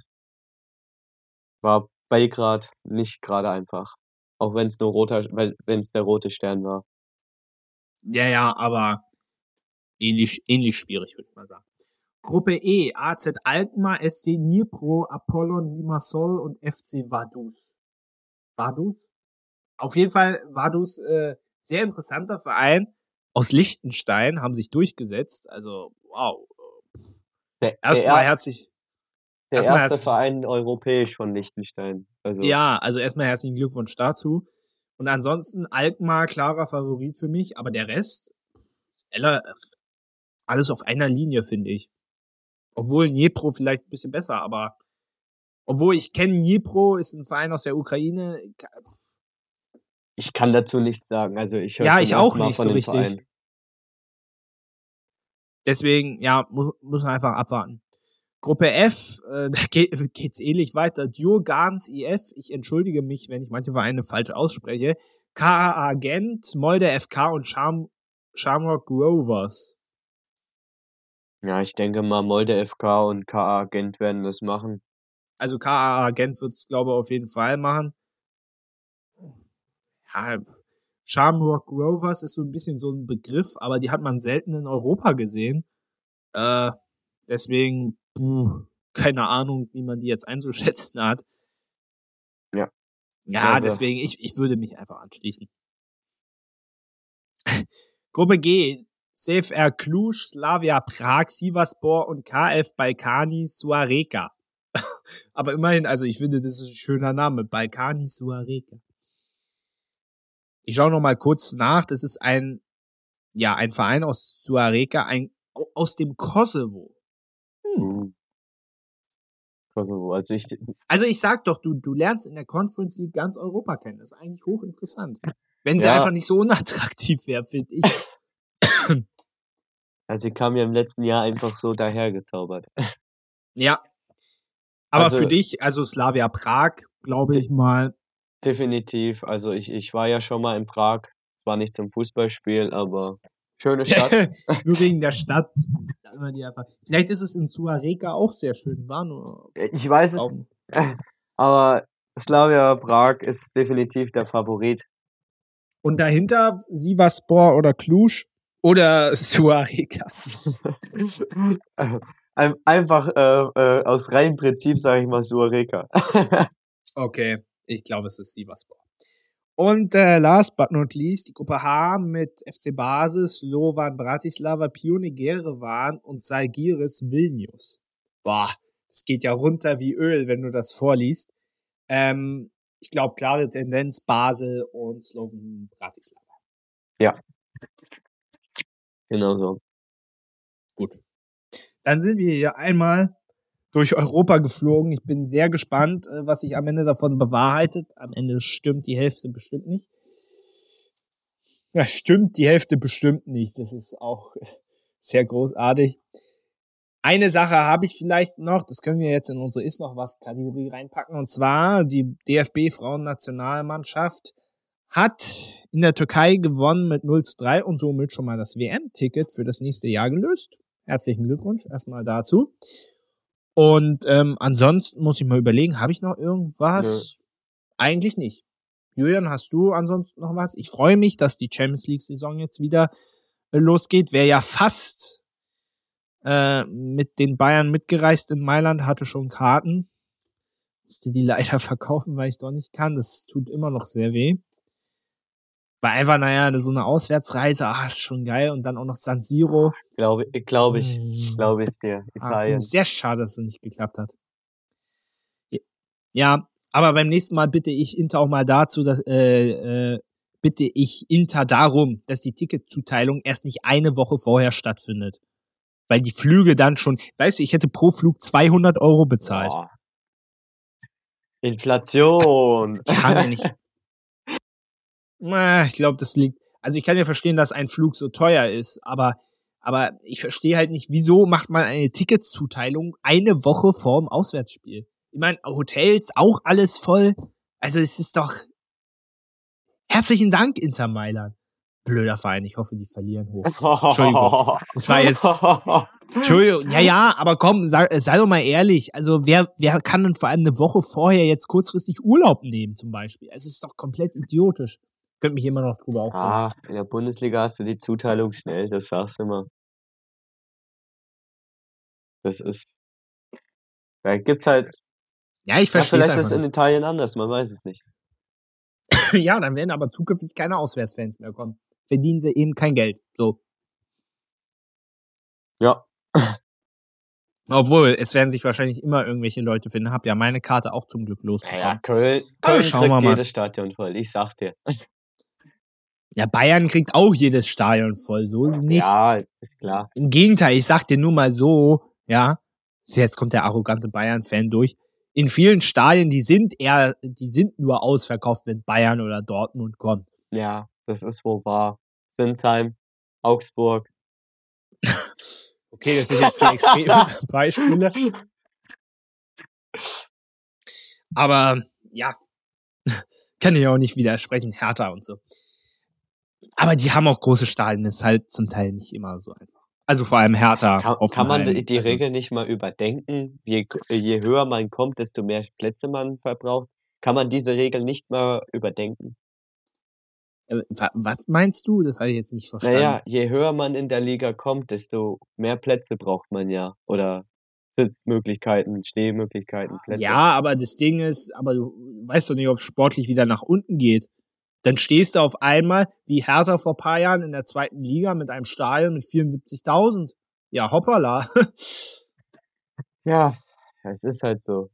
war Belgrad nicht gerade einfach. Auch wenn es nur roter, wenn es der rote Stern war. Ja, ja, aber ähnlich, ähnlich schwierig, würde ich mal sagen. Gruppe E, AZ Alkmaar, SC Nipro, Apollon Limassol und FC Vaduz. Vaduz? Auf jeden Fall Vaduz, äh, sehr interessanter Verein aus Liechtenstein, haben sich durchgesetzt. Also, wow. Erstmal herzlich. Der erste herzlich, Verein europäisch von Liechtenstein. Also. Ja, also erstmal herzlichen Glückwunsch dazu. Und ansonsten Alkmaar klarer Favorit für mich, aber der Rest ist alles auf einer Linie, finde ich. Obwohl Dnipro vielleicht ein bisschen besser, aber obwohl ich kenne Dnipro, ist ein Verein aus der Ukraine. Ich kann dazu nichts sagen. Also ich ja, ich auch nicht so richtig. Verein. Deswegen, ja, mu muss man einfach abwarten. Gruppe F, äh, da geht, geht's ähnlich weiter. Djurgans IF, ich entschuldige mich, wenn ich manche Vereine falsch ausspreche. KA Gent, Molde FK und Sham Shamrock Rovers. Ja, ich denke mal, Molde FK und KA Gent werden das machen. Also KA Gent wird es, glaube ich, auf jeden Fall machen. Ja, Shamrock Rovers ist so ein bisschen so ein Begriff, aber die hat man selten in Europa gesehen. Äh, deswegen puh, keine Ahnung, wie man die jetzt einzuschätzen hat. Ja. Ja, also. deswegen, ich, ich würde mich einfach anschließen. Gruppe G, CFR Cluj, Slavia Prag, Sivaspor und KF Balkani Suareka. Aber immerhin, also ich finde, das ist ein schöner Name. Balkani Suareka. Ich schaue noch mal kurz nach. Das ist ein, ja, ein Verein aus Suareka, ein, aus dem Kosovo. Hm. Kosovo. Also ich, also ich sag doch, du, du lernst in der Conference League ganz Europa kennen. Das ist eigentlich hochinteressant. Wenn sie ja. einfach nicht so unattraktiv wäre, finde ich. Also sie kam ja im letzten Jahr einfach so dahergezaubert. Ja. Aber also, für dich, also Slavia Prag, glaube ich mal. Definitiv. Also ich, ich war ja schon mal in Prag. Zwar nicht zum Fußballspielen, aber schöne Stadt. Nur wegen der Stadt. Vielleicht ist es in Suareka auch sehr schön, war nur. Ich weiß es. Aber Slavia Prag ist definitiv der Favorit. Und dahinter Sivaspor oder Cluj oder Suareka. Einfach äh, äh, aus reinem Prinzip sage ich mal Suareka. okay, ich glaube, es ist Sivaspor. Und äh, last but not least, die Gruppe H mit FC Basis, Slovan Bratislava, Pionik Yerevan und Salgiris Vilnius. Boah, das geht ja runter wie Öl, wenn du das vorliest. Ähm, ich glaube, klare Tendenz Basel und Slovan Bratislava. Ja. Genau so. Gut. Dann sind wir hier einmal durch Europa geflogen. Ich bin sehr gespannt, äh, was sich am Ende davon bewahrheitet. Am Ende stimmt die Hälfte bestimmt nicht. Ja, stimmt die Hälfte bestimmt nicht. Das ist auch sehr großartig. Eine Sache habe ich vielleicht noch, das können wir jetzt in unsere Ist noch was Kategorie reinpacken, und zwar die DFB Frauennationalmannschaft hat in der Türkei gewonnen mit 0 zu 3 und somit schon mal das WM-Ticket für das nächste Jahr gelöst. Herzlichen Glückwunsch erstmal dazu. Und ähm, ansonsten muss ich mal überlegen, habe ich noch irgendwas? Nö. Eigentlich nicht. Julian, hast du ansonsten noch was? Ich freue mich, dass die Champions League-Saison jetzt wieder äh, losgeht. Wer ja fast äh, mit den Bayern mitgereist in Mailand, hatte schon Karten. Musste die leider verkaufen, weil ich doch nicht kann. Das tut immer noch sehr weh. War einfach, naja, so eine Auswärtsreise, ah, ist schon geil. Und dann auch noch San Siro. Glaube glaub ich, Hm. glaube ich dir. Ah, Italien. ich sehr schade, dass es nicht geklappt hat. Ja, aber beim nächsten Mal bitte ich Inter auch mal dazu, dass, äh, äh, bitte ich Inter darum, dass die Ticketzuteilung erst nicht eine Woche vorher stattfindet. Weil die Flüge dann schon, weißt du, ich hätte pro Flug 200 Euro bezahlt. Boah. Inflation. Die haben ja nicht. Na, ich glaube, das liegt. Also ich kann ja verstehen, dass ein Flug so teuer ist, aber, aber ich verstehe halt nicht, wieso macht man eine Ticketzuteilung eine Woche vorm Auswärtsspiel? Ich meine, Hotels auch alles voll. Also es ist doch. Herzlichen Dank, Inter Mailand. Blöder Verein, ich hoffe, die verlieren hoch. Entschuldigung. Das war jetzt- Entschuldigung, ja, ja, aber komm, sei, sei doch mal ehrlich. Also, wer, wer kann denn vor allem eine Woche vorher jetzt kurzfristig Urlaub nehmen, zum Beispiel? Es ist doch komplett idiotisch. Könnt mich immer noch drüber aufregen. Ah, in der Bundesliga hast du die Zuteilung schnell, das sagst du immer. Das ist. Da gibt's halt. Ja, ich Ja, verstehe es vielleicht ist es in Italien anders, man weiß es nicht. Ja, dann werden aber zukünftig keine Auswärtsfans mehr kommen. Verdienen sie eben kein Geld. So. Ja. Obwohl, es werden sich wahrscheinlich immer irgendwelche Leute finden. Hab ja meine Karte auch zum Glück losbekommen. Köln, Aber Köln schauen wir kriegt mal. jedes Stadion voll, ich sag's dir. Ja, Bayern kriegt auch jedes Stadion voll. So ist es nicht. Ja, ist klar. Im Gegenteil, ich sag dir nur mal so, ja, jetzt kommt der arrogante Bayern-Fan durch. In vielen Stadien, die sind eher, die sind nur ausverkauft, wenn Bayern oder Dortmund kommt. Ja, das ist wohl wahr. Sinsheim, Augsburg. Okay, das sind jetzt die extremen Beispiele. Aber ja, kann ich auch nicht widersprechen, Hertha und so. Aber die haben auch große Stadien, ist halt zum Teil nicht immer so einfach. Also vor allem Hertha. Kann, kann man die, die also- Regel nicht mal überdenken? Je, je höher man kommt, desto mehr Plätze man verbraucht. Kann man diese Regel nicht mal überdenken? Äh, wa- Was meinst du? Das habe ich jetzt nicht verstanden. Naja, je höher man in der Liga kommt, desto mehr Plätze braucht man ja. Oder Sitzmöglichkeiten, Stehmöglichkeiten, Plätze. Ja, aber das Ding ist, aber du weißt doch nicht, ob es sportlich wieder nach unten geht. Dann stehst du auf einmal wie Hertha vor paar Jahren in der zweiten Liga mit einem Stadion mit 74.000. Ja, hoppala. Ja, es ist halt so.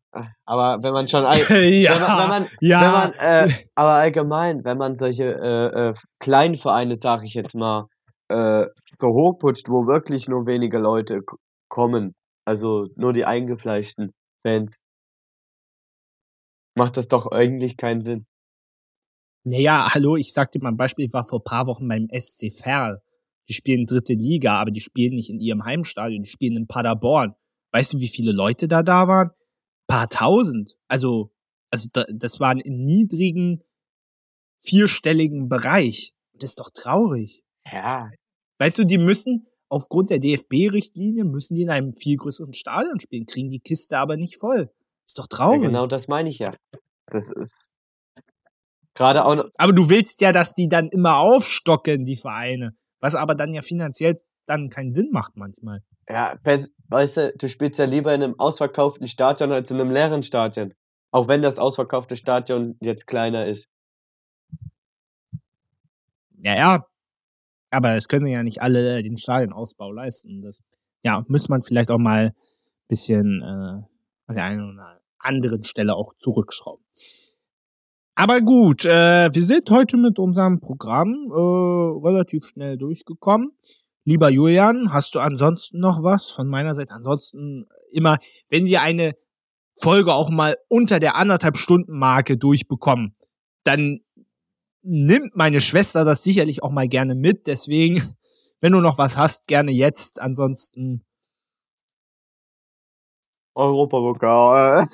Aber wenn man schon all, ja, wenn man, wenn man, ja. wenn man äh, aber allgemein, wenn man solche äh, äh, kleinen Vereine, sag ich jetzt mal, äh, so hochputscht, wo wirklich nur wenige Leute kommen, also nur die eingefleischten Fans, macht das doch eigentlich keinen Sinn. Naja, hallo, ich sag dir mal ein Beispiel, ich war vor paar Wochen beim SC Verl. Die spielen dritte Liga, aber die spielen nicht in ihrem Heimstadion, die spielen in Paderborn. Weißt du, wie viele Leute da da waren? Paar tausend. Also, also da, das waren im niedrigen, vierstelligen Bereich. Das ist doch traurig. Ja, Weißt du, die müssen, aufgrund der DFB-Richtlinie, müssen die in einem viel größeren Stadion spielen, kriegen die Kiste aber nicht voll. Ist doch ja traurig. genau das meine ich ja. Das ist gerade auch Aber du willst ja, dass die dann immer aufstocken, die Vereine. Was aber dann ja finanziell dann keinen Sinn macht manchmal. ja, weißt du, du spielst ja lieber in einem ausverkauften Stadion als in einem leeren Stadion. Auch wenn das ausverkaufte Stadion jetzt kleiner ist. Ja, ja. Aber es können ja nicht alle den Stadionausbau leisten. Das, ja, muss man vielleicht auch mal ein bisschen äh, an der einen oder anderen Stelle auch zurückschrauben. Aber gut, äh, wir sind heute mit unserem Programm äh, relativ schnell durchgekommen. Lieber Julian, hast du ansonsten noch was von meiner Seite? Ansonsten immer, wenn wir eine Folge auch mal unter der anderthalb Stunden Marke durchbekommen, dann nimmt meine Schwester das sicherlich auch mal gerne mit. Deswegen, wenn du noch was hast, gerne jetzt. Ansonsten, Europapokal.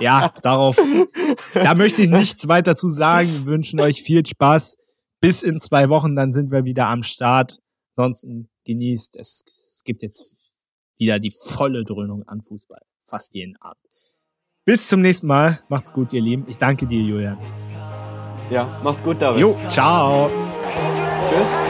ja, darauf, da möchte ich nichts weiter zu sagen. Wir wünschen euch viel Spaß. Bis in zwei Wochen, dann sind wir wieder am Start. Ansonsten genießt. Es, es gibt jetzt wieder die volle Dröhnung an Fußball. Fast jeden Abend. Bis zum nächsten Mal. Macht's gut, ihr Lieben. Ich danke dir, Julian. Ja, mach's gut, David. Jo, ciao. Tschüss.